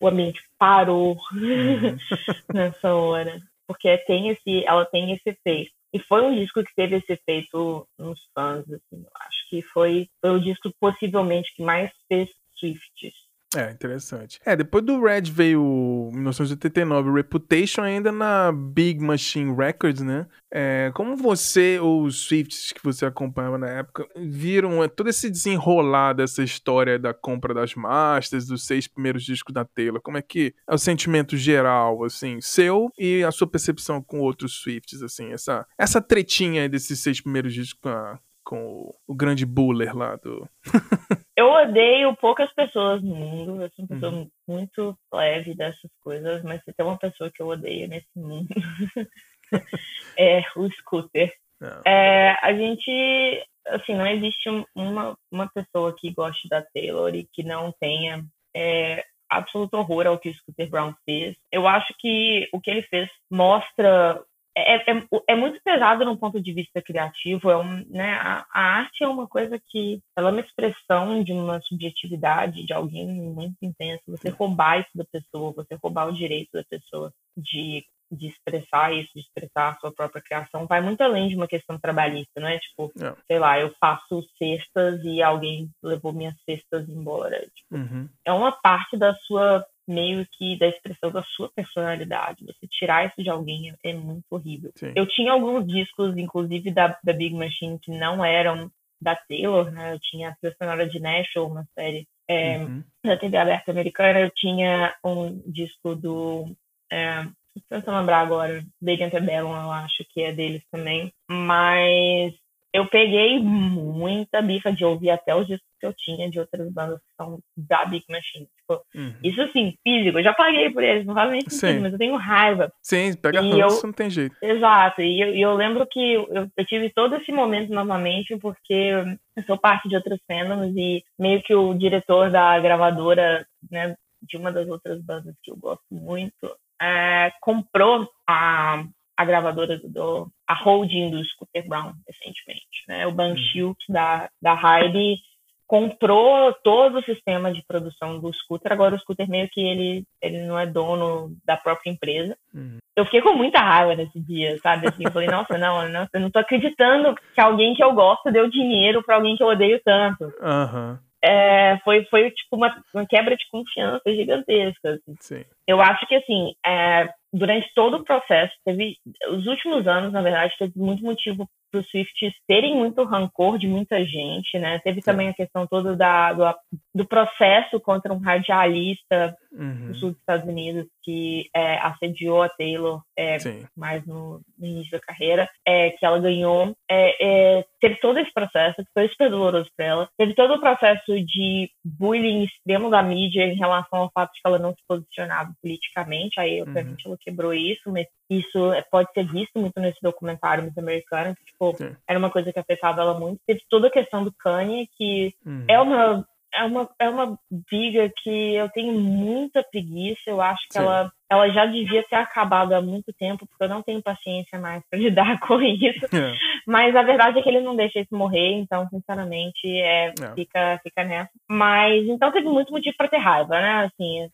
o ambiente parou uhum. <laughs> nessa hora porque tem esse, ela tem esse efeito. E foi um disco que teve esse efeito nos fãs, assim, eu acho que foi, foi o disco possivelmente que mais fez Swifts é, interessante. É, depois do Red veio 1989, Reputation ainda na Big Machine Records, né? É, como você, ou os Swifts que você acompanhava na época, viram é, todo esse desenrolar dessa história da compra das masters, dos seis primeiros discos da Taylor? Como é que é o sentimento geral, assim, seu e a sua percepção com outros Swifts, assim, essa, essa tretinha desses seis primeiros discos com a, com o, o grande Buller lá do. <laughs> eu odeio poucas pessoas no mundo. Eu sou uma pessoa uhum. muito leve dessas coisas, mas se tem uma pessoa que eu odeio nesse mundo, <laughs> é o Scooter. É. é, a gente, assim, não existe uma, uma pessoa que goste da Taylor e que não tenha é, absoluto horror ao que o Scooter Brown fez. Eu acho que o que ele fez mostra é, é, é, muito pesado no ponto de vista criativo. É um, né, a, a, arte é uma coisa que ela é uma expressão de uma subjetividade de alguém muito intenso. Você roubar isso da pessoa, você roubar o direito da pessoa de, de expressar isso, de expressar a sua própria criação, vai muito além de uma questão trabalhista, não é? Tipo, é. sei lá, eu faço cestas e alguém levou minhas cestas embora. Tipo, uhum. É uma parte da sua meio que da expressão da sua personalidade. Você tirar isso de alguém é, muito horrível. Sim. Eu tinha alguns discos, inclusive da, da Big Machine, que não eram da Taylor, né? Eu tinha a trilha sonora de Nashville, uma série é, uhum. da TV aberta americana. Eu tinha um disco do... É, não sei lembrar agora, Lady Antebellum, eu acho que é deles também. Mas eu peguei muita bifa de ouvir até os discos que eu tinha de outras bandas que são da Big Machine. Tipo, uhum. Isso assim, físico, eu já paguei por eles, não faz nem sentido, mas eu tenho raiva. Sim, pega ranço, eu... não tem jeito. Exato, e eu, eu lembro que eu, eu, tive todo esse momento novamente porque eu sou parte de outras fandoms e meio que o diretor da gravadora, né, de uma das outras bandas que eu gosto muito, é, comprou a a gravadora do a holding do Scooter Brown recentemente, né? O Banshee uhum. da da Heidi comprou todo o sistema de produção do scooter. Agora o scooter meio que ele ele não é dono da própria empresa. Uhum. Eu fiquei com muita raiva nesse dia, sabe? Assim, eu falei, <laughs> nossa, não, não, eu não tô acreditando que alguém que eu gosto deu dinheiro para alguém que eu odeio tanto. Uhum. É, foi, foi tipo uma, uma, quebra de confiança gigantesca. Assim. Eu acho que assim, é, durante todo o processo, teve os últimos anos, na verdade, teve muito motivo para os Swifts terem muito rancor de muita gente, né? Teve também a questão toda da, do, do processo contra um radialista uhum. do sul dos Estados Unidos que é, assediou a Taylor é, mais no, no, início da carreira, é, que ela ganhou. É, é, teve todo esse processo, que foi super doloroso para ela. Teve todo o processo de bullying extremo da mídia em relação ao fato de que ela não se posicionava politicamente. Aí, obviamente, uhum. ela quebrou isso, mas isso pode ser visto muito nesse documentário Miss Americana, que, tipo, era uma coisa que afetava ela muito. Teve toda a questão do Kanye, que uhum. é uma é uma, é uma briga que eu tenho muita preguiça. Eu acho que ela, ela já devia ter acabado há muito tempo, porque eu não tenho paciência mais para <laughs> lidar com isso. É. Mas a verdade é que ele não deixa isso morrer, então, sinceramente, é, é. Fica, fica nessa. Mas, então teve muito motivo para ter raiva, né? Assim,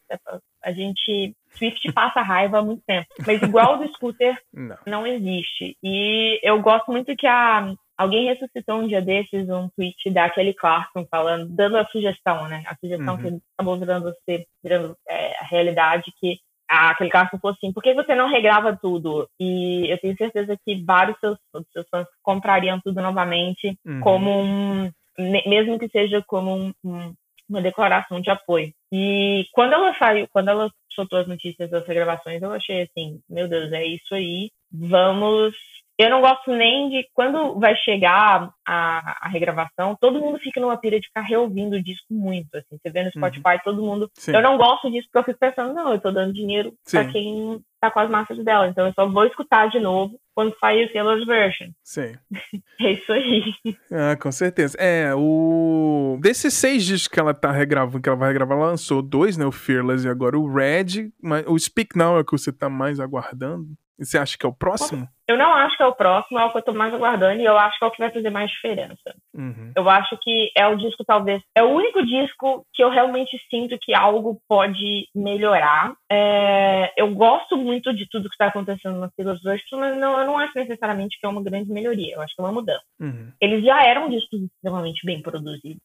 a gente. Swift <laughs> passa raiva há muito tempo. Mas igual do scooter, não. não existe. E eu gosto muito que a, Alguém ressuscitou um dia desses um tweet da Kelly Clarkson falando, dando a sugestão, né? A sugestão uhum. que acabou virando, ser, virando é, a realidade, que a Kelly Clarkson falou assim, por que você não regrava tudo? E eu tenho certeza que vários seus, seus fãs comprariam tudo novamente, uhum. como um, mesmo que seja como um, um, uma declaração de apoio. E quando ela saiu, quando ela soltou as notícias das regravações, eu achei assim, meu Deus, é isso aí, vamos eu não gosto nem de quando vai chegar a, a, regravação, todo mundo fica numa pira de ficar reouvindo o disco muito. Assim, você vê no uhum. Spotify, uhum. todo mundo. Sim. Eu não gosto disso porque eu fico pensando, não, eu tô dando dinheiro Sim. pra quem tá com as massas dela. Então eu só vou escutar de novo quando sair o Taylor's Version. Sim. <laughs> é isso aí. Ah, com certeza. É, o. Desses seis discos que ela tá regravando, que ela vai regravar, ela lançou dois, né? O Fearless e agora o Red. Mas o Speak Now é o que você tá mais aguardando. E você acha que é o próximo? Eu não acho que é o próximo, é o que eu tô mais aguardando e eu acho que é o que vai fazer mais diferença. Uhum. Eu acho que é o disco, talvez. É o único disco que eu realmente sinto que algo pode melhorar. É, eu gosto muito de tudo que está acontecendo na Taylor Swift, mas não, eu não acho necessariamente que é uma grande melhoria. Eu acho que é uma mudança. Uhum. Eles já eram discos extremamente bem produzidos.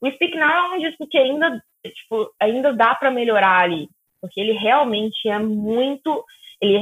O Speak Now é um disco que ainda, tipo, ainda dá para melhorar ali. Porque ele realmente é muito. Ele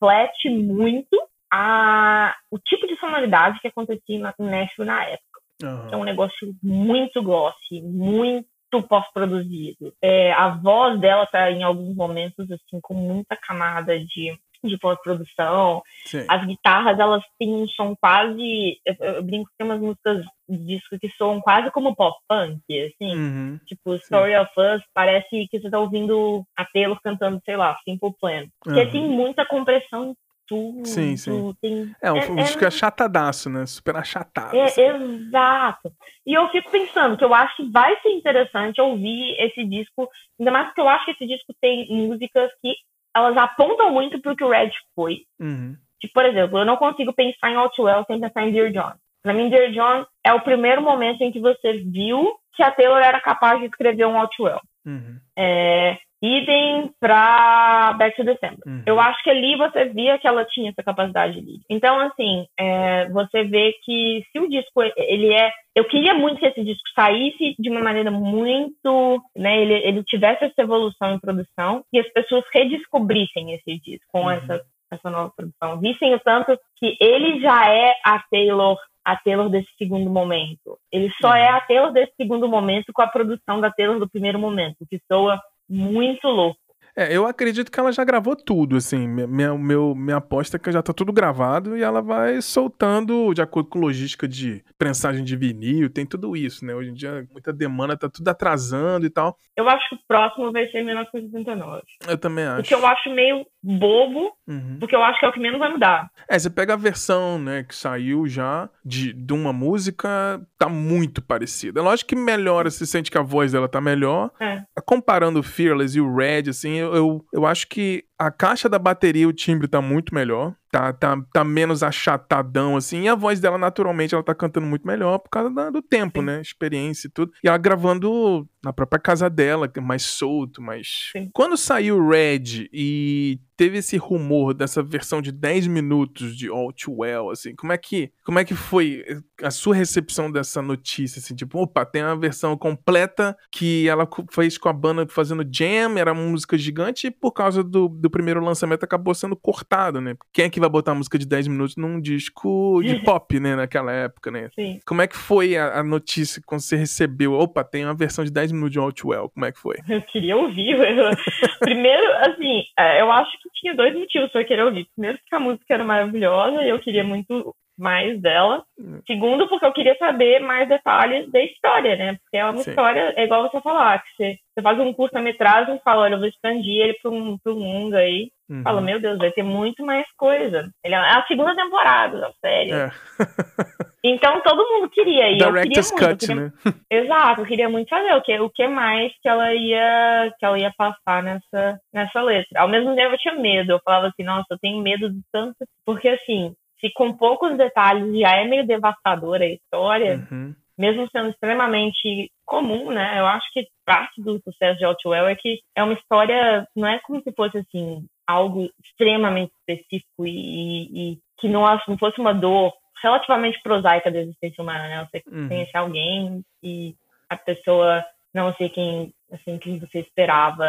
reflete muito a, o tipo de sonoridade que acontecia na Nashville na época. Uhum. É um negócio muito glossy, muito pós-produzido. É, a voz dela tá em alguns momentos assim com muita camada de de pós-produção. As guitarras, elas têm um som quase. Eu, eu brinco que tem umas músicas disco que soam quase como pop-punk, assim. Uhum. Tipo, Story Sim. of Us, parece que você tá ouvindo a Taylor cantando, sei lá, Simple Plan. Porque uhum. tem muita compressão tudo. Sim, sim. Tem... É, um é, disco é... achatadaço, né? Super achatado. É, assim. Exato. E eu fico pensando que eu acho que vai ser interessante ouvir esse disco, ainda mais porque eu acho que esse disco tem músicas que elas apontam muito pro que o Red foi. Uhum. Tipo, por exemplo, eu não consigo pensar em Outwell sem pensar em Dear John. Pra mim, Dear John é o primeiro momento em que você viu que a Taylor era capaz de escrever um Outwell. Uhum. É, idem para Back to December. Uhum. Eu acho que ali você via que ela tinha essa capacidade de Então, assim, é, você vê que se o disco, ele é... Eu queria muito que esse disco saísse de uma maneira muito... Né, ele, ele tivesse essa evolução em produção e as pessoas redescobrissem esse disco com uhum. essa, essa nova produção. Vissem o tanto que ele já é a Taylor a Taylor desse segundo momento. Ele só uhum. é a Taylor desse segundo momento com a produção da Taylor do primeiro momento, que soa muito louco. É, eu acredito que ela já gravou tudo, assim. Minha, meu, minha aposta é que já tá tudo gravado e ela vai soltando de acordo com logística de prensagem de vinil, tem tudo isso, né? Hoje em dia, muita demanda, tá tudo atrasando e tal. Eu acho que o próximo vai ser 1989. Eu também acho. O que eu acho meio bobo, uhum. porque eu acho que é o que menos vai mudar. É, você pega a versão, né, que saiu já de, de uma música, tá muito parecida. É lógico que melhora, se sente que a voz dela tá melhor. É. Comparando o Fearless e o Red, assim, eu, eu, eu acho que a caixa da bateria, o timbre tá muito melhor. Tá, tá, tá menos achatadão, assim. E a voz dela, naturalmente, ela tá cantando muito melhor por causa da, do tempo, Sim. né? Experiência e tudo. E ela gravando na própria casa dela, é mais solto, mais. Sim. Quando saiu Red e teve esse rumor dessa versão de 10 minutos de All Too Well, assim, como é que, como é que foi a sua recepção dessa notícia, assim, tipo, opa, tem uma versão completa que ela fez com a banda fazendo jam, era uma música gigante e por causa do, do primeiro lançamento acabou sendo cortado, né? Quem é que vai botar música de 10 minutos num disco de <laughs> pop, né, naquela época, né? Sim. Como é que foi a, a notícia quando você recebeu, opa, tem uma versão de 10 minutos de All Too Well, como é que foi? Eu queria ouvir, <laughs> primeiro, assim, é, eu acho que tinha dois motivos para eu querer ouvir. Primeiro, porque a música era maravilhosa e eu queria muito mais dela. Segundo, porque eu queria saber mais detalhes da história, né? Porque é uma Sim. história, é igual você falar, que você, você faz um curta-metragem e fala, olha, eu vou expandir ele para um, um mundo aí. Uhum. Fala, meu Deus, vai ter muito mais coisa. Ele é a segunda temporada da série. É. <laughs> então todo mundo queria. E Director's eu queria muito, cut, queria... né? <laughs> Exato, eu queria muito saber o que, o que mais que ela ia que ela ia passar nessa, nessa letra. Ao mesmo tempo eu tinha medo. Eu falava assim, nossa, eu tenho medo de tanto. Porque assim, se com poucos detalhes já é meio devastadora a história, uhum. mesmo sendo extremamente comum, né? Eu acho que parte do sucesso de Outwell é que é uma história, não é como se fosse assim algo extremamente específico e, e que não, não fosse uma dor relativamente prosaica da existência humana, né? Você uhum. conhece alguém e a pessoa não sei quem assim quem você esperava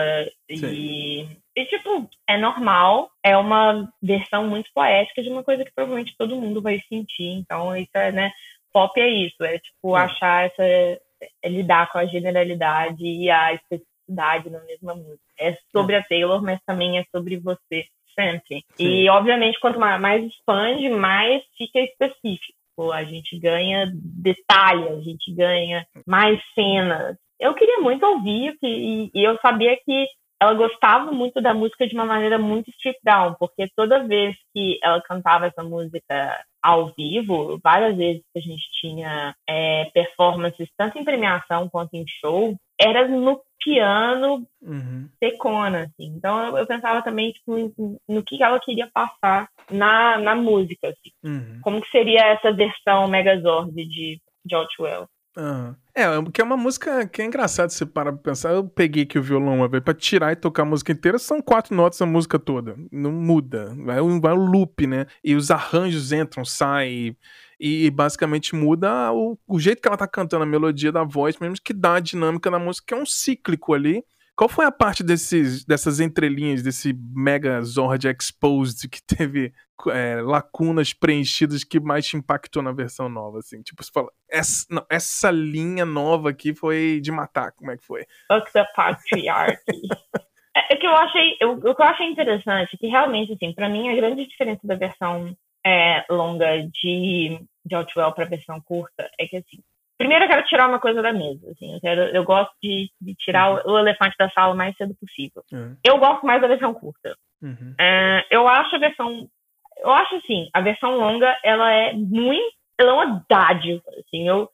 e, e tipo é normal é uma versão muito poética de uma coisa que provavelmente todo mundo vai sentir então isso é né pop é isso é tipo é. achar essa é lidar com a generalidade e a especificidade na mesma música é sobre é. a Taylor mas também é sobre você sempre Sim. e obviamente quanto mais expande mais fica específico a gente ganha detalhe, a gente ganha mais cenas, eu queria muito ouvir e, e, eu sabia que ela gostava muito da música de uma maneira muito stripped down, porque toda vez que ela cantava essa música ao vivo, várias vezes que a gente tinha é, performances, tanto em premiação quanto em show, era no piano uhum. secona, assim. Então eu, eu pensava também tipo, no, no, que ela queria passar na, na música, assim. Uhum. Como que seria essa versão Megazord de, de Outwell. Uhum. É, que é uma música que é engraçado você parar pra pensar. Eu peguei aqui o violão uma vez pra tirar e tocar a música inteira, são quatro notas a música toda. Não muda. Vai um, vai um loop, né? E os arranjos entram, saem. E, e basicamente muda o, o jeito que ela tá cantando, a melodia da voz, mesmo que dá a dinâmica da música, que é um cíclico ali. Qual foi a parte desses, dessas entrelinhas, desse Mega Zord Exposed que teve é, lacunas preenchidas que mais te impactou na versão nova? Assim? Tipo, você fala, essa, não, essa linha nova aqui foi de matar, como é que foi? Fuck the patriarchy. <laughs> é, é, que eu achei, eu, o que eu achei interessante, que realmente, assim, pra mim a grande diferença da versão é, longa de, de Outwell pra versão curta é que, assim, Primeiro eu quero tirar uma coisa da mesa, assim, eu, quero, eu gosto de, de tirar uhum. o, o, elefante da sala o mais cedo possível. Uhum. Eu gosto mais da versão curta. Uhum. É, eu acho a versão, eu acho assim, a versão longa, ela é muito, ela é uma dádiva, assim, eu,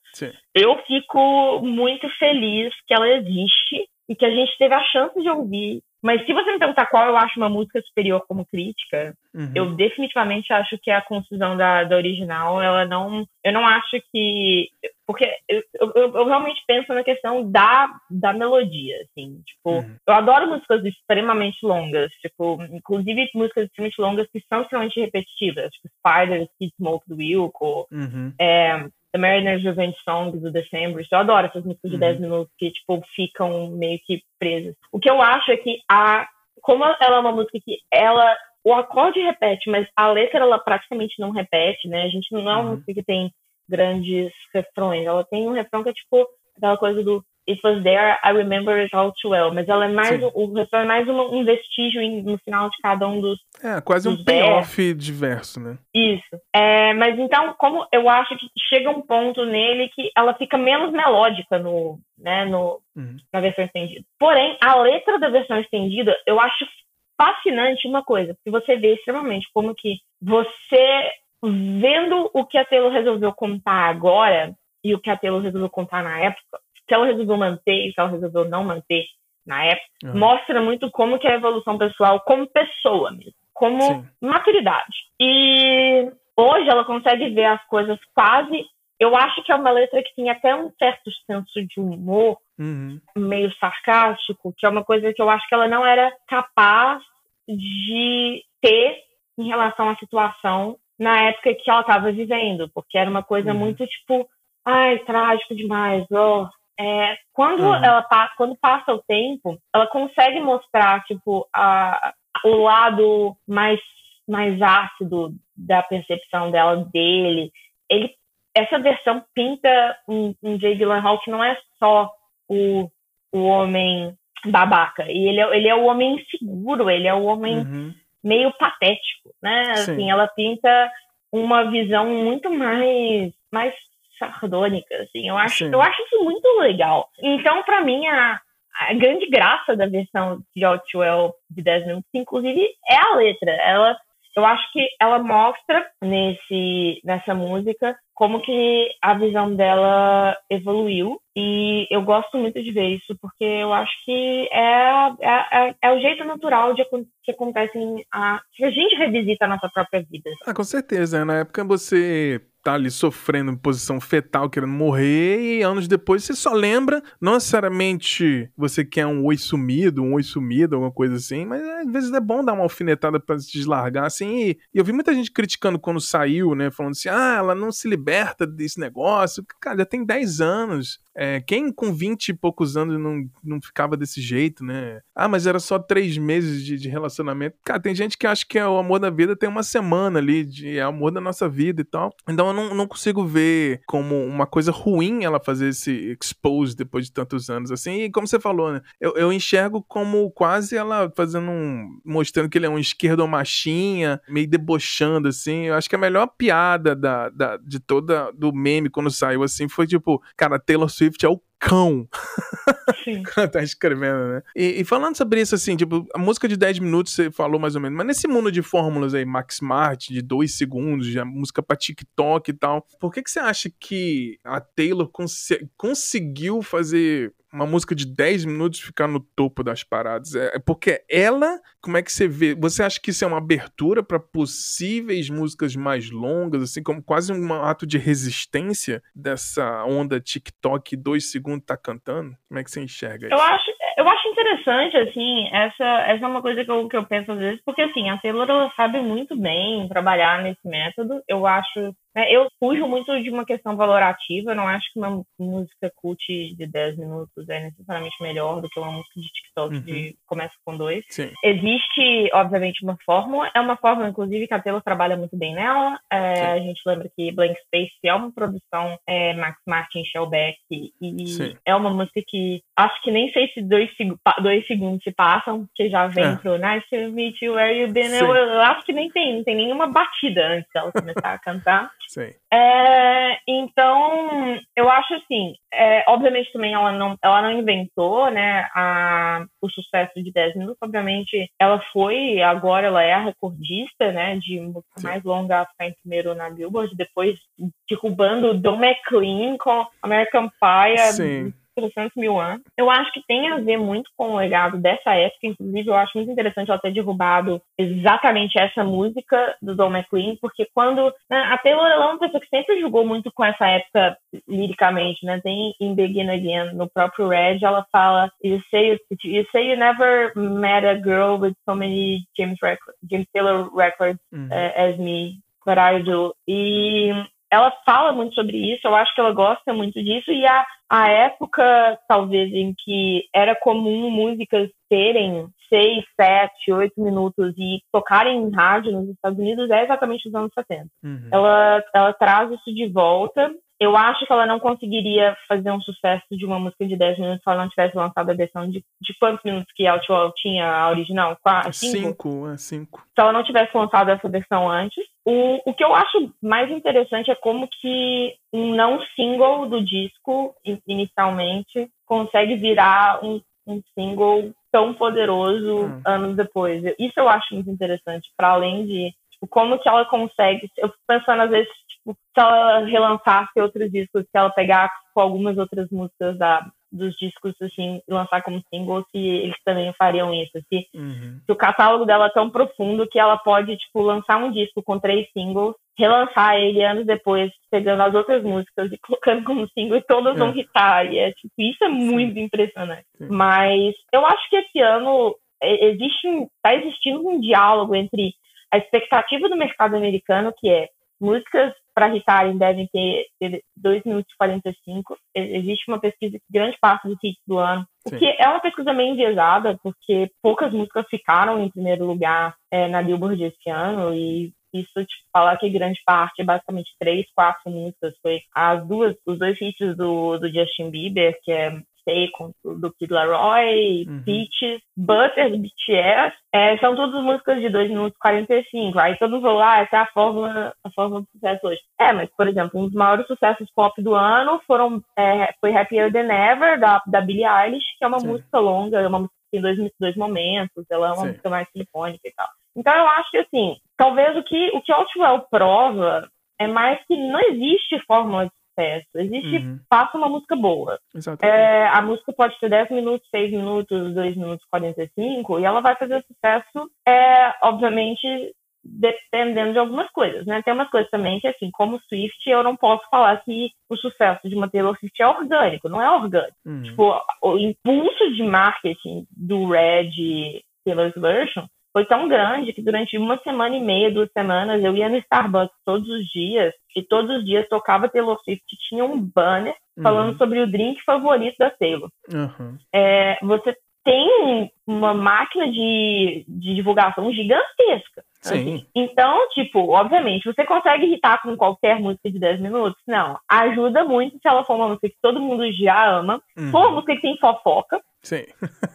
eu fico muito feliz que ela existe e que a gente teve a chance de ouvir mas se você me perguntar qual eu acho uma música superior como crítica, uhum. eu definitivamente acho que é a concisão da, da original, ela não. Eu não acho que. Porque eu, eu, eu realmente penso na questão da, da melodia, assim. Tipo, uhum. eu adoro músicas extremamente longas, tipo, inclusive músicas extremamente longas que são extremamente repetitivas, tipo Spiders, Kid Smoke do Wilco, uhum. é, The Mariner's Revenge Song do December. Eu adoro essas músicas de uhum. 10 minutos que, tipo, ficam meio que presas. O que eu acho é que a. Como ela é uma música que ela. O acorde repete, mas a letra ela praticamente não repete, né? A gente não é uma uhum. música que tem grandes refrões. Ela tem um refrão que é tipo aquela coisa do It was there, I remember it all too well. Mas ela é mais, Sim. o refrão é mais um, vestígio no final de cada um dos. É, quase dos um payoff diverso, né? Isso. É, mas então, como eu acho que chega um ponto nele que ela fica menos melódica no, né, no, uhum. na versão estendida. Porém, a letra da versão estendida, eu acho fascinante uma coisa, porque você vê extremamente como que você, vendo o que a Taylor resolveu contar agora e o que a Taylor resolveu contar na época, se ela resolveu manter, se ela resolveu não manter na época, uhum. mostra muito como que é a evolução pessoal como pessoa mesmo, como Sim. maturidade. E hoje ela consegue ver as coisas quase. Eu acho que é uma letra que tem até um certo senso de humor, uhum. meio sarcástico, que é uma coisa que eu acho que ela não era capaz de ter em relação à situação na época que ela estava vivendo, porque era uma coisa uhum. muito tipo, ai, trágico demais, oh, é, quando uhum. ela quando passa o tempo, ela consegue mostrar tipo a, o lado mais mais ácido da percepção dela dele. Ele essa versão pinta um, um Jay Gyllenhaal que não é só o, o homem babaca, e ele é, ele é o homem inseguro, ele é o homem uhum. meio patético, né? Assim, ela pinta uma visão muito mais mais sardônica, assim. Eu acho, eu acho isso muito legal. Então, para mim, a, a grande graça da versão de Outwell de 10 minutos, inclusive, é a letra. Ela eu acho que ela mostra nesse, nessa música como que a visão dela evoluiu e eu gosto muito de ver isso porque eu acho que é, é, é, é o jeito natural de que acontece a, que a gente revisita a nossa própria vida. Ah, com certeza. Na época você tá ali sofrendo em posição fetal, querendo morrer, e anos depois você só lembra, não necessariamente você quer um oi sumido, um oi sumido, alguma coisa assim, mas às vezes é bom dar uma alfinetada para se deslargar, assim, e, e, eu vi muita gente criticando quando saiu, né, falando assim, ah, ela não se liberta desse negócio, cara, já tem 10 anos, é, quem com 20 e poucos anos não, não ficava desse jeito, né? Ah, mas era só três meses de, de relacionamento. Cara, tem gente que acha que é o amor da vida tem uma semana ali, de é o amor da nossa vida e tal. Então não, não consigo ver como uma coisa ruim ela fazer esse expose depois de tantos anos, assim. E como você falou, né? Eu, eu enxergo como quase ela fazendo um. mostrando que ele é um esquerdomachinha, meio debochando, assim. Eu acho que a melhor piada da, da, de toda do meme quando saiu assim foi tipo, cara, Taylor Swift é o cão. Sim. <laughs> tá escrevendo, né? E, e, falando sobre isso, assim, tipo, a música de 10 minutos você falou mais ou menos, mas nesse mundo de fórmulas aí, Max Smart, de 2 segundos, já música pra TikTok e tal, por que, que você acha que a Taylor cons conseguiu fazer uma música de 10 minutos ficar no topo das paradas. É, é porque ela, como é que você vê? Você acha que isso é uma abertura para possíveis músicas mais longas, assim, como quase um ato de resistência dessa onda TikTok, dois segundos tá cantando? Como é que você enxerga isso? Eu acho, eu acho interessante, assim, essa, essa é uma coisa que eu, que eu penso às vezes, porque, assim, a Taylor, ela sabe muito bem trabalhar nesse método. Eu acho eu fujo muito de uma questão valorativa, eu não acho que uma música cult de 10 minutos é necessariamente melhor do que uma música de TikTok uhum. de começa com dois. Sim. Existe, obviamente, uma fórmula, é uma fórmula, inclusive, que a Taylor trabalha muito bem nela. É, a gente lembra que Blank Space é uma produção é, Max Martin Shellback e Sim. é uma música que acho que nem sei se dois, dois segundos se passam, porque já vem é. pro Nice to meet you, where you been. Eu, eu, acho que nem tem, não tem nenhuma batida antes dela começar a cantar. É, então, eu acho assim, é, obviamente também ela não, ela não inventou, né, a, o sucesso de 10 minutos, obviamente ela foi, agora ela é a recordista, né, de música mais longa a ficar em primeiro na Billboard, depois derrubando Don McLean com American Pie, Sim 300 mil anos. Eu acho que tem a ver muito com o legado dessa época, inclusive eu acho muito interessante ela ter derrubado exatamente essa música do Don McLean, porque quando né, a Taylor é uma pessoa que sempre jogou muito com essa época liricamente, né? Tem em Begin Again, no próprio Red, ela fala you say you, say you never met a girl with so many James, record, James Taylor records uh, as me, but I do. E ela fala muito sobre isso, eu acho que ela gosta muito disso, e a, a época, talvez, em que era comum músicas terem seis, sete, oito minutos e tocarem em rádio nos Estados Unidos é exatamente os anos 70. Uhum. Ela, ela traz isso de volta eu acho que ela não conseguiria fazer um sucesso de uma música de 10 minutos se ela não tivesse lançado a versão de, de quantos minutos que Outlaw tinha a original? Quatro, cinco? Cinco, é cinco. Se ela não tivesse lançado essa versão antes. O, o que eu acho mais interessante é como que um não single do disco, inicialmente, consegue virar um, um single tão poderoso hum. anos depois. Isso eu acho muito interessante, para além de tipo, como que ela consegue. Eu fico pensando, às vezes, se ela relançasse outros discos, se ela pegar com algumas outras músicas da, dos discos, assim, e lançar como single, se eles também fariam isso. Se, uhum. se o catálogo dela é tão profundo que ela pode, tipo, lançar um disco com três singles, relançar ele anos depois, pegando as outras músicas e <laughs> colocando como single, e todas é. vão hitar. E é, tipo, isso é muito Sim. impressionante. Sim. Mas eu acho que esse ano existe, tá existindo um diálogo entre a expectativa do mercado americano, que é músicas para hitarem devem ter, ter 2 minutos e 45. Existe uma pesquisa que grande parte dos hits do ano, o que é uma pesquisa meio enviesada, porque poucas músicas ficaram em primeiro lugar é, na Billboard esse ano, e isso, tipo, falar que grande parte, basicamente três, quatro músicas, foi as duas, os dois hits do, do Justin Bieber, que é Bacon, do Kid Laroi, uhum. Peaches, Butter, do BTS, é, são todas músicas de 2 minutos e 45. Aí todos vão lá, essa é a fórmula, a fórmula do sucesso hoje. É, mas, por exemplo, um dos maiores sucessos pop do ano foram, é, foi Happier Than Ever, da, da Billie Eilish, que é uma Sim. música longa, é uma música que tem dois, dois momentos, ela é uma Sim. música mais sinfônica e tal. Então eu acho que assim, talvez o que o que Outwell prova é mais que não existe fórmula de sucesso. Existe, uhum. faça uma música boa. É, a música pode ter 10 minutos, 6 minutos, 2 minutos 45, e ela vai fazer sucesso, é, obviamente, dependendo de algumas coisas, né? Tem umas coisas também que, assim, como Swift, eu não posso falar que o sucesso de uma Taylor Swift é orgânico, não é orgânico. Uhum. Tipo, o impulso de marketing do Red Taylor's Version foi tão grande que durante uma semana e meia, duas semanas, eu ia no Starbucks todos os dias e todos os dias tocava Taylor Swift tinha um banner falando uhum. sobre o drink favorito da Taylor. Uhum. É, você tem uma máquina de, de divulgação gigantesca. Sim. Assim. Então, tipo, obviamente, você consegue irritar com qualquer música de 10 minutos? Não. Ajuda muito se ela for uma música que todo mundo já ama. Uhum. For uma música que tem fofoca. Sim.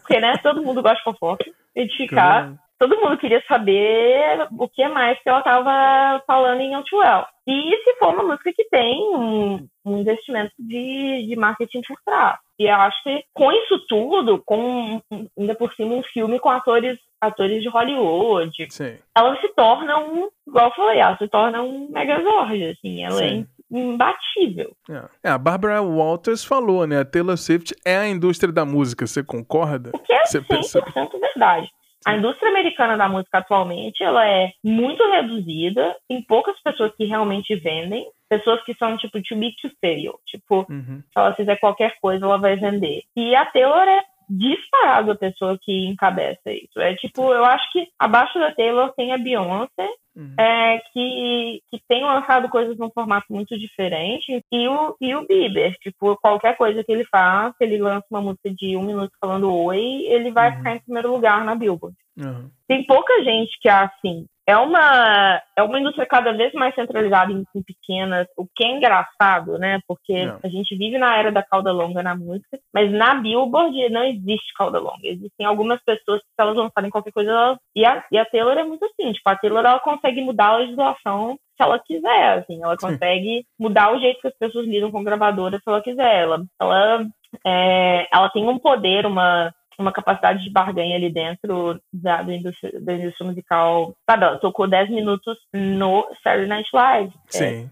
Porque, né, todo mundo gosta de fofoca. <laughs> Edificar. Todo mundo queria saber o que mais que ela estava falando em Outwell. E se for uma música que tem um, um investimento de, de marketing por trás. E eu acho que com isso tudo, com ainda por cima um filme com atores atores de Hollywood, Sim. ela se torna um, igual eu falei, ela se torna um megazord, assim, ela é Sim. é imbatível. É. é. a Barbara Walters falou, né, a Taylor Swift é a indústria da música, você concorda? O que é você 100% pensa... verdade. A indústria americana da música atualmente ela é muito reduzida, tem poucas pessoas que realmente vendem, pessoas que são tipo too big to fail, tipo, uhum. se ela fizer qualquer coisa ela vai vender. E a Taylor é disparado a pessoa que encabeça isso. É tipo, eu acho que abaixo da Taylor tem a Beyoncé, uhum. é, que, que tem lançado coisas num formato muito diferente, e o, e o Bieber, tipo, qualquer coisa que ele faça, ele lança uma música de um minuto falando oi, ele vai uhum. ficar em primeiro lugar na Billboard. Uhum. Tem pouca gente que é assim é uma, é uma indústria cada vez mais centralizada em, em pequenas, o que é engraçado, né? Porque não. a gente vive na era da cauda longa na música, mas na Billboard não existe cauda longa. Existem algumas pessoas que, se elas lançarem qualquer coisa, elas... e, a, e a Taylor é muito assim, tipo, a Taylor ela consegue mudar a legislação se ela quiser, assim, ela consegue Sim. mudar o jeito que as pessoas lidam com gravadora se ela quiser. Ela, ela, é, ela tem um poder, uma uma capacidade de barganha ali dentro da, da, indústria, da indústria musical. Sabe, ela tocou 10 minutos no Saturday Night Live. É Sim.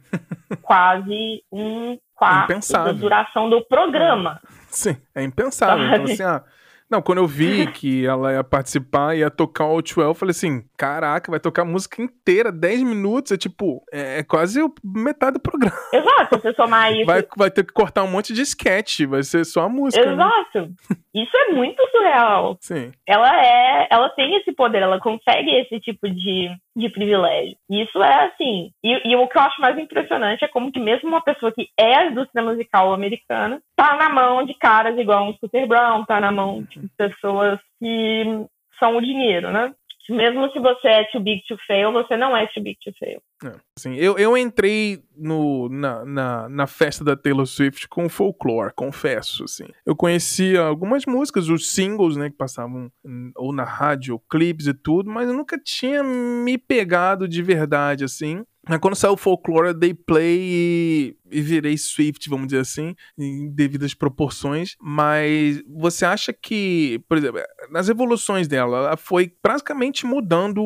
É <laughs> quase um quarto impensável. da duração do programa. Sim, é impensável. Então, assim, ah, não, quando eu vi <laughs> que ela ia participar, ia tocar o Outwell, eu falei assim, caraca, vai tocar a música inteira, 10 minutos, é tipo, é, é quase metade do programa. <laughs> Exato, você somar isso. Vai, vai ter que cortar um monte de sketch, vai ser só a música. Né? Exato. Né? Isso é muito surreal. Sim. Ela é, ela tem esse poder, ela consegue esse tipo de, de privilégio. Isso é assim. E, e o que eu acho mais impressionante é como que mesmo uma pessoa que é a indústria musical americana tá na mão de caras igual um Scooter Brown, tá na mão de pessoas que são o dinheiro, né? Mesmo se você é too big to fail, você não é too big to fail. É, assim, eu, eu entrei no, na, na, na, festa da Taylor Swift com folclore, confesso, assim. Eu conhecia algumas músicas, os singles, né, que passavam ou na rádio, ou clipes e tudo, mas eu nunca tinha me pegado de verdade, assim. Mas quando saiu o Folklore, eu dei play e, e, virei Swift, vamos dizer assim, em devidas proporções. Mas você acha que, por exemplo, nas evoluções dela, ela foi praticamente mudando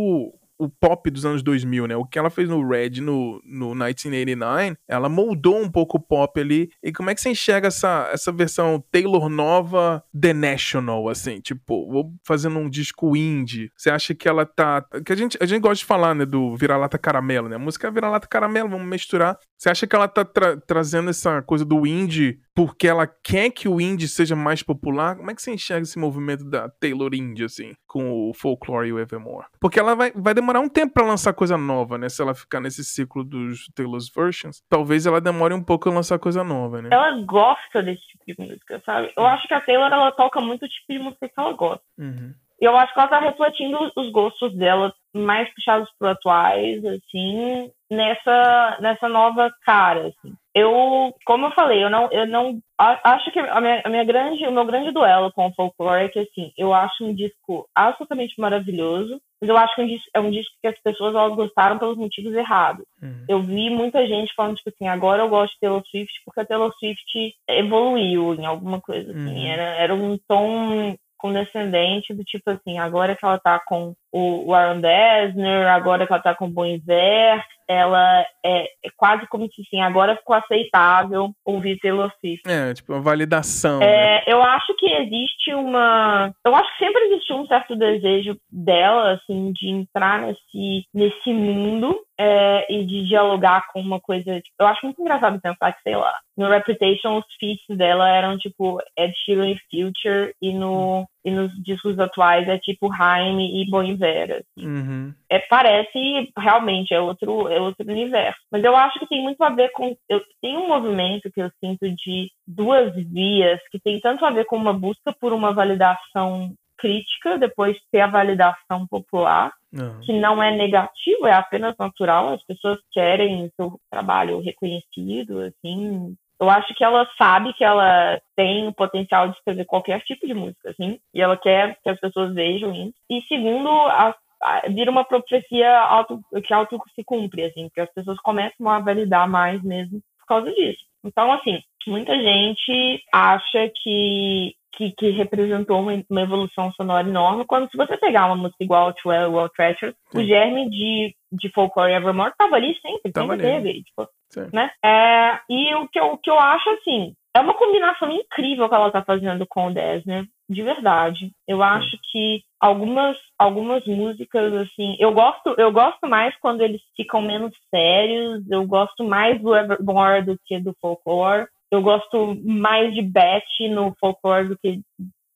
o pop dos anos 2000, né? O que ela fez no Red, no, no 1989, ela moldou um pouco o pop ali. E como é que você enxerga essa, essa versão Taylor nova The National, assim? Tipo, vou fazendo um disco indie. Você acha que ela tá... Que a gente, a gente gosta de falar, né? Do vira-lata caramelo, né? A música é vira-lata caramelo, vamos misturar. Você acha que ela tá tra trazendo essa coisa do indie porque ela quer que o indie seja mais popular? Como é que você enxerga esse movimento da Taylor Indie, assim, com o Folklore e o Evermore? Porque ela vai, vai demorar um tempo para lançar coisa nova, né? Se ela ficar nesse ciclo dos Taylor's Versions, talvez ela demore um pouco a lançar coisa nova, né? Ela gosta desse tipo de música, sabe? Eu acho que a Taylor, ela toca muito o tipo de música que ela gosta. Uhum. Eu acho que ela tá refletindo os gostos dela mais puxados pro atuais, assim, nessa, nessa nova cara, assim eu, como eu falei, eu não, eu não acho que a minha, a minha, grande, o meu grande duelo com o folclore é que assim, eu acho um disco absolutamente maravilhoso, mas eu acho que é um disco, é um disco que as pessoas elas gostaram pelos motivos errados. Uhum. Eu vi muita gente falando tipo assim, agora eu gosto de Taylor Swift porque a Taylor Swift evoluiu em alguma coisa assim, uhum. era, era um tom condescendente do tipo assim, agora que ela tá com o Aaron Dessner, agora que ela tá com o Bon Iver, ela é, é, quase como se assim, agora ficou aceitável ouvir Taylor Swift. É, tipo, uma validação. É, né? Eu acho que existe uma. Eu acho que sempre existiu um certo desejo dela, assim, de entrar nesse, nesse mundo é, e de dialogar com uma coisa. Tipo, eu acho muito engraçado pensar que, sei lá, no Reputation os feats dela eram tipo Ed Sheeran e Future, e, no, e nos discos atuais é tipo Haim e Bon Iver. Assim. Uhum. É, parece realmente, é outro, é outro universo. Mas eu acho que tem muito a ver com. Eu, tem um movimento que eu sinto de duas vias que tem tanto a ver com uma busca por uma validação crítica depois de ter a validação popular, que não é negativo, é apenas natural. As pessoas querem seu trabalho reconhecido, assim. Eu acho que ela sabe que ela tem o potencial de escrever qualquer tipo de música, assim, e ela quer que as pessoas vejam isso. E segundo, a, a, vira uma profecia auto, que auto se cumpre, assim, que as pessoas começam a validar mais mesmo por causa disso. Então, assim, muita gente acha que que, que representou uma, uma, evolução sonora enorme. Quando se você pegar uma música igual ao Well, Well Treasure, o germe de, de Folklore Evermore estava ali sempre, tava sempre teve. Tipo, né? É, e o que, eu, o que eu acho, assim, é uma combinação incrível que ela está fazendo com o Dez, né? De verdade. Eu acho que algumas, algumas músicas, assim, eu gosto, eu gosto mais quando eles ficam menos sérios, eu gosto mais do Evermore do que do Folklore eu gosto mais de Beth no folclore do que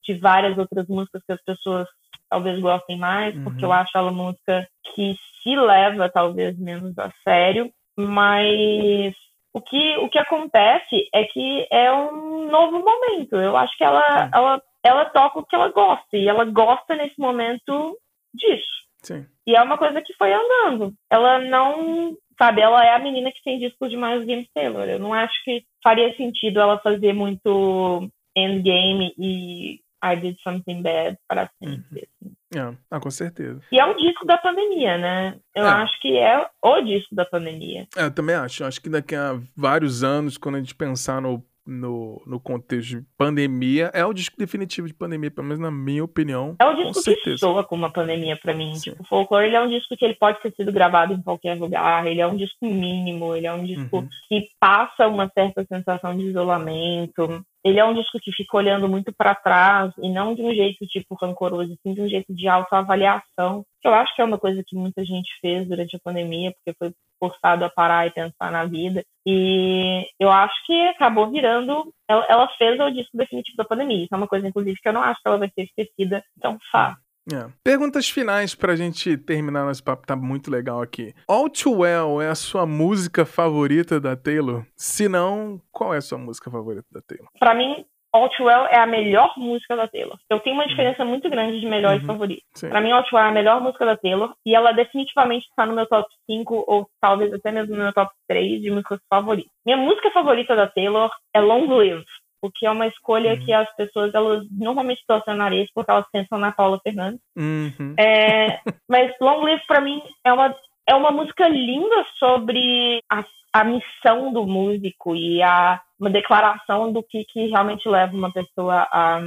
de várias outras músicas que as pessoas talvez gostem mais, uhum. porque eu acho ela uma música que se leva talvez menos a sério, mas o que, o que acontece é que é um novo momento. Eu acho que ela, ela, ela toca o que ela gosta, e ela gosta nesse momento disso. Sim. E é uma coisa que foi andando. Ela não sabe, ela é a menina que tem discos de Miles James Taylor. Eu não acho que faria sentido ela fazer muito Endgame e I Did Something Bad para sempre. Uhum. Assim. É, ah, com certeza. E é um disco da pandemia, né? Eu é. acho que é o disco da pandemia. É, eu também acho. Eu acho que daqui a vários anos, quando a gente pensar no no, no contexto de pandemia, é o disco definitivo de pandemia, pelo menos na minha opinião. É o disco que soa como uma pandemia para mim. Sim. Tipo, o Folklore ele é um disco que ele pode ter sido gravado em qualquer lugar, ele é um disco mínimo, ele é um disco uhum. que passa uma certa sensação de isolamento, ele é um disco que fica olhando muito para trás e não de um jeito tipo rancoroso, sim de um jeito de autoavaliação. Que eu acho que é uma coisa que muita gente fez durante a pandemia, porque foi forçado a parar e pensar na vida. E eu acho que acabou virando. Ela, ela fez o disco definitivo da pandemia. Isso é uma coisa, inclusive, que eu não acho que ela vai ser esquecida tão fácil. É. Perguntas finais pra gente terminar nosso papo, tá muito legal aqui. All Too Well é a sua música favorita da Taylor? Se não, qual é a sua música favorita da Taylor? Pra mim, All Too Well é a melhor música da Taylor. Eu tenho uma diferença uhum. muito grande de melhor uhum. e favorito. Sim. Pra mim, All Too Well é a melhor música da Taylor e ela definitivamente está no meu top 5 ou talvez até mesmo no meu top 3 de músicas favoritas. Minha música favorita da Taylor é Long Live o que é uma escolha uhum. que as pessoas elas normalmente torcem o nariz porque elas pensam na Paula Fernandes. Uhum. É, mas Long Live para mim é uma é uma música linda sobre a, a missão do músico e a uma declaração do que, que realmente leva uma pessoa a,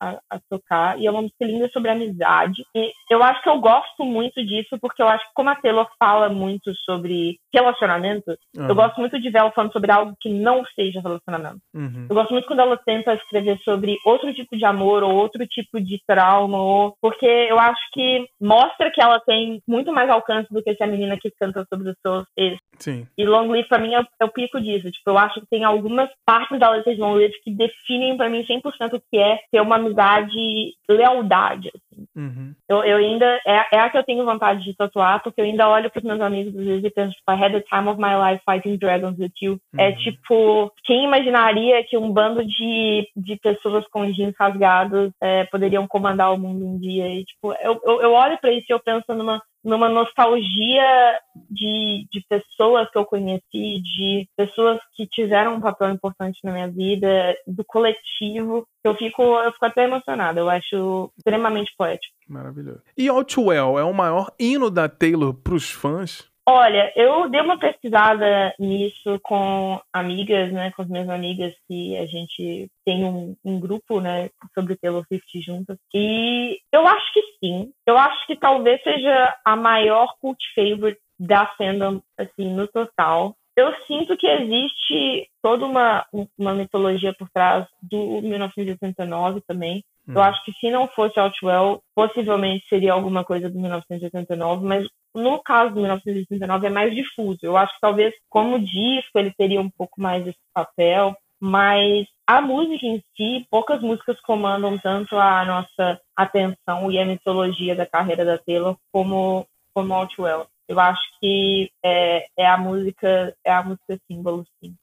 a, a, tocar. E é uma música linda sobre amizade. E eu acho que eu gosto muito disso, porque eu acho que como a Taylor fala muito sobre relacionamento, uhum. eu gosto muito de ver ela falando sobre algo que não seja relacionamento. Uhum. Eu gosto muito quando ela tenta escrever sobre outro tipo de amor ou outro tipo de trauma, ou... porque eu acho que mostra que ela tem muito mais alcance do que essa menina que canta sobre os seus ex. Sim. E Long Live pra mim é, é, o pico disso. Tipo, eu acho que tem algumas partes da letra de Long Live que definem pra mim 100% o que é ter uma amizade, lealdade. Assim. Uhum. Eu, eu ainda, é, é a que eu tenho vontade de tatuar, porque eu ainda olho pros meus amigos às vezes e penso, tipo, I had the time of my life fighting dragons with you. É uhum. É tipo, quem imaginaria que um bando de, de pessoas com jeans rasgados é, poderiam comandar o mundo um dia? E, tipo, eu, eu, eu olho pra isso e eu penso numa numa nostalgia de, de pessoas que eu conheci, de pessoas que tiveram um papel importante na minha vida, do coletivo. Eu fico, eu fico até emocionada. Eu acho extremamente poético. Maravilhoso. E All Too Well é o maior hino da Taylor para os fãs? Olha, eu dei uma pesquisada nisso com amigas, né, com as minhas amigas que a gente tem um, um grupo, né, sobre Taylor Swift juntas. E eu acho que sim. Eu acho que talvez seja a maior cult favorite da fandom, assim, no total. Eu sinto que existe toda uma, uma mitologia por trás do 1989 também. Hum. Eu acho que se não fosse Outwell, possivelmente seria alguma coisa do 1989, mas no caso do 1989 é mais difuso. Eu acho que talvez como disco ele teria um pouco mais esse papel, mas a música em si, poucas músicas comandam tanto a nossa atenção e a mitologia da carreira da Taylor como como Outwell. Eu acho que é, é a música é a música símbolo, sim.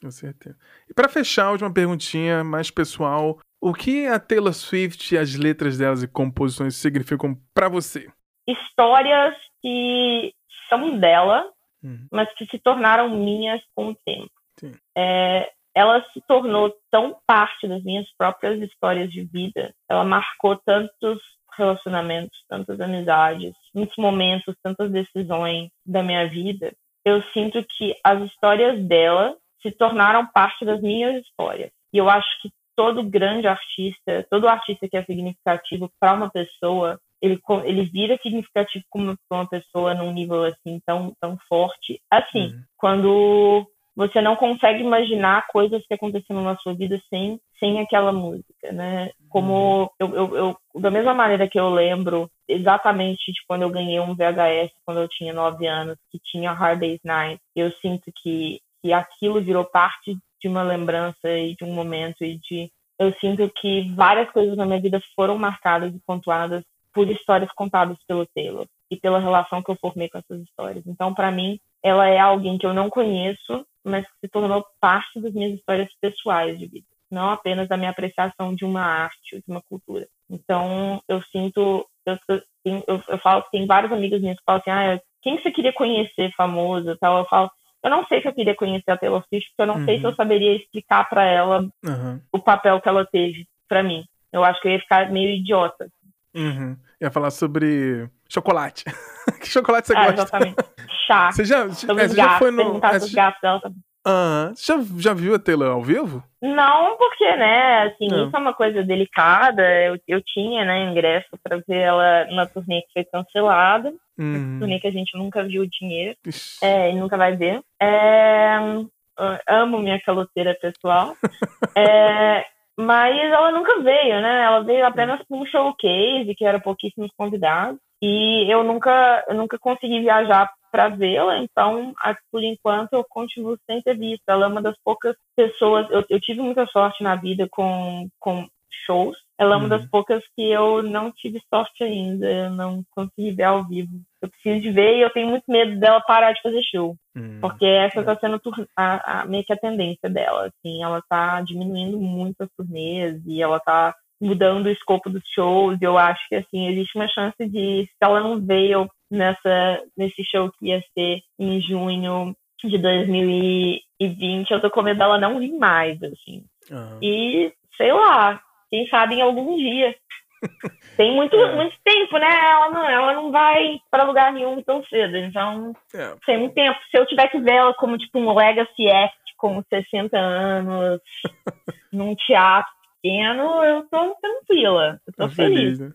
Com certeza. E para fechar, a última perguntinha mais pessoal. O que a Taylor Swift, as letras delas e composições significam para você? Histórias que são dela, uhum. mas que se tornaram minhas com o tempo. É, ela se tornou tão parte das minhas próprias histórias de vida. Ela marcou tantos relacionamentos, tantas amizades, muitos momentos, tantas decisões da minha vida. Eu sinto que as histórias dela se tornaram parte das minhas histórias. E eu acho que todo grande artista, todo artista que é significativo para uma pessoa, ele, ele vira significativo como uma pessoa num nível assim tão, tão forte. Assim, uhum. quando você não consegue imaginar coisas que aconteceram na sua vida sem, sem aquela música, né? Como uhum. eu, eu, eu, da mesma maneira que eu lembro exatamente de quando eu ganhei um VHS quando eu tinha nove anos, que tinha Hard Day's Night, eu sinto que, que aquilo virou parte de uma lembrança e de um momento e de eu sinto que várias coisas na minha vida foram marcadas e pontuadas por histórias contadas pelo Taylor e pela relação que eu formei com essas histórias. Então, para mim, ela é alguém que eu não conheço, mas que se tornou parte das minhas histórias pessoais de vida, não apenas da minha apreciação de uma arte, de uma cultura. Então, eu sinto, eu, eu, eu falo que tem vários amigos minhas que falam assim, ah, quem você queria conhecer famoso, tal? Eu falo, eu não sei se eu queria conhecer a Taylor Swift, porque eu não uhum. sei se eu uhum. saberia explicar para ela uhum. o papel que ela teve para mim. Eu acho que eu ia ficar meio idiota. Uhum. Ia falar sobre chocolate. <laughs> que chocolate você é, gosta? Exatamente. <laughs> Chá. Você já, é, você já foi no. É, também. Ah, já, já viu a Taylor ao vivo? Não, porque, né, assim, não. isso é uma coisa delicada. Eu, eu tinha, né, ingresso para ver ela na turnê que foi cancelada. Uhum. Turnê que a gente nunca viu o dinheiro. É, e nunca vai ver. É, amo minha caloteira pessoal. <laughs> é, mas ela nunca veio, né? Ela veio apenas com um showcase, que era pouquíssimos convidados. E eu nunca, eu nunca consegui viajar para vê-la, então, por enquanto, eu continuo sem ter visto. Ela é uma das poucas pessoas. Eu, eu tive muita sorte na vida com, com shows. Ela é uma das uhum. poucas que eu não tive sorte ainda. Eu não consegui ver ao vivo. Eu preciso de ver e eu tenho muito medo dela parar de fazer show. Uhum. Porque essa está sendo a, a, meio que a tendência dela. Assim, ela está diminuindo muito as turnês e ela está mudando o escopo dos shows. Eu acho que assim existe uma chance de, se ela não veio nessa nesse show que ia ser em junho de 2020, eu tô com medo dela não vir mais, assim. Uhum. E sei lá, quem sabe em algum dia. Tem muito, é. muito tempo, né? Ela não, ela não vai para lugar nenhum tão cedo. Então, é. tem muito tempo. Se eu tivesse ver ela como tipo um legacy act com 60 anos, <laughs> num teatro pequeno, eu tô tranquila. Eu tô, tô feliz. feliz né?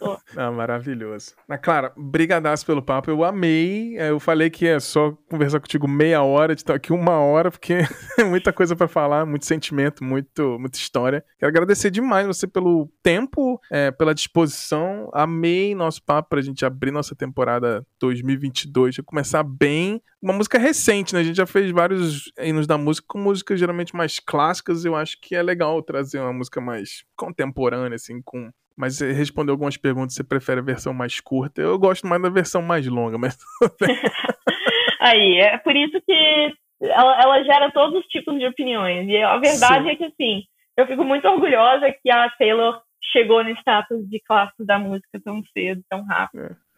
<laughs> ah, maravilhoso. Mas, Clara, brigadaço pelo papo. Eu amei. É, eu falei que é só conversar contigo meia hora, de estar aqui uma hora, porque <laughs> é muita coisa para falar, muito sentimento, muito, muita história. Quero agradecer demais você pelo tempo, é, pela disposição. Amei nosso papo pra gente abrir nossa temporada 2022, já começar bem. Uma música recente, né? A gente já fez vários hinos da música com músicas geralmente mais clássicas. Eu acho que é legal trazer uma música mais contemporânea, assim, com mas você respondeu algumas perguntas, você prefere a versão mais curta. Eu gosto mais da versão mais longa, mas. <laughs> Aí, é por isso que ela, ela, gera todos os tipos de opiniões. E a verdade Sim. é que, assim, eu fico muito orgulhosa que a Taylor chegou no status de clássico da música tão cedo, tão rápido. É.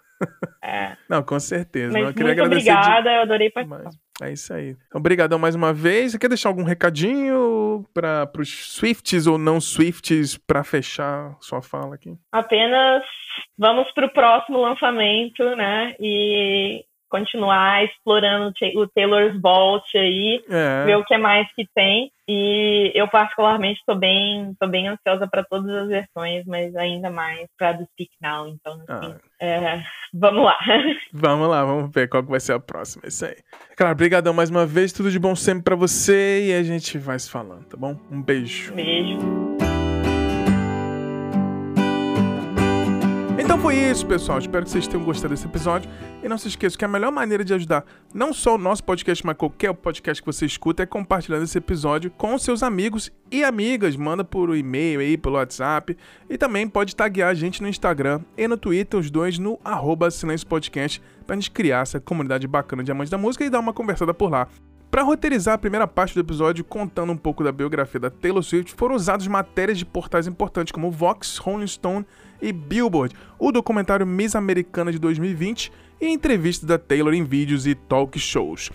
É. <laughs> Não, com certeza. Mas eu muito obrigada, de... eu adorei participar. Mas, é isso aí. Então, obrigadão mais uma vez. Você quer deixar algum recadinho para os Swifts ou não Swifts para fechar sua fala aqui? Apenas vamos para o próximo lançamento, né? E continuar explorando o Taylor's Vault aí, é. ver o que mais que tem. E eu particularmente estou bem, tô bem ansiosa para todas as versões, mas ainda mais para do Speak Now. Então, assim, ah. é, vamos lá. <laughs> Vamos lá, vamos ver qual que vai ser a próxima. Isso aí. Claro, brigadão mais uma vez, tudo de bom sempre para você e a gente vai se falando, tá bom? Um beijo. Beijo. Então foi isso, pessoal. Espero que vocês tenham gostado desse episódio. E não se esqueça que a melhor maneira de ajudar não só o nosso podcast, mas qualquer podcast que você escuta é compartilhando esse episódio com seus amigos e amigas. Manda por e-mail aí, pelo WhatsApp. E também pode taguear a gente no Instagram e no Twitter, os dois no arroba Silêncio Podcast, pra gente criar essa comunidade bacana de amantes da música e dar uma conversada por lá. Para roteirizar a primeira parte do episódio, contando um pouco da biografia da Taylor Swift, foram usadas matérias de portais importantes como Vox, Rolling Stone e Billboard, o documentário Miss Americana de 2020 e entrevistas da Taylor em vídeos e talk shows.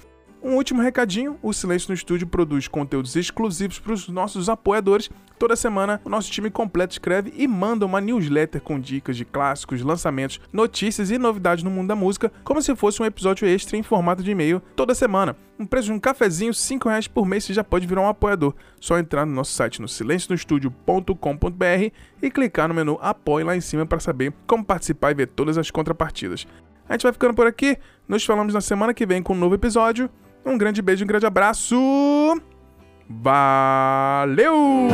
Um último recadinho: o Silêncio no Estúdio produz conteúdos exclusivos para os nossos apoiadores. Toda semana, o nosso time completo escreve e manda uma newsletter com dicas de clássicos, lançamentos, notícias e novidades no mundo da música, como se fosse um episódio extra em formato de e-mail toda semana. Um preço de um cafezinho, R$ reais por mês, você já pode virar um apoiador. Só entrar no nosso site no silencionostudio.com.br e clicar no menu Apoie lá em cima para saber como participar e ver todas as contrapartidas. A gente vai ficando por aqui. Nos falamos na semana que vem com um novo episódio. Um grande beijo, um grande abraço. Valeu!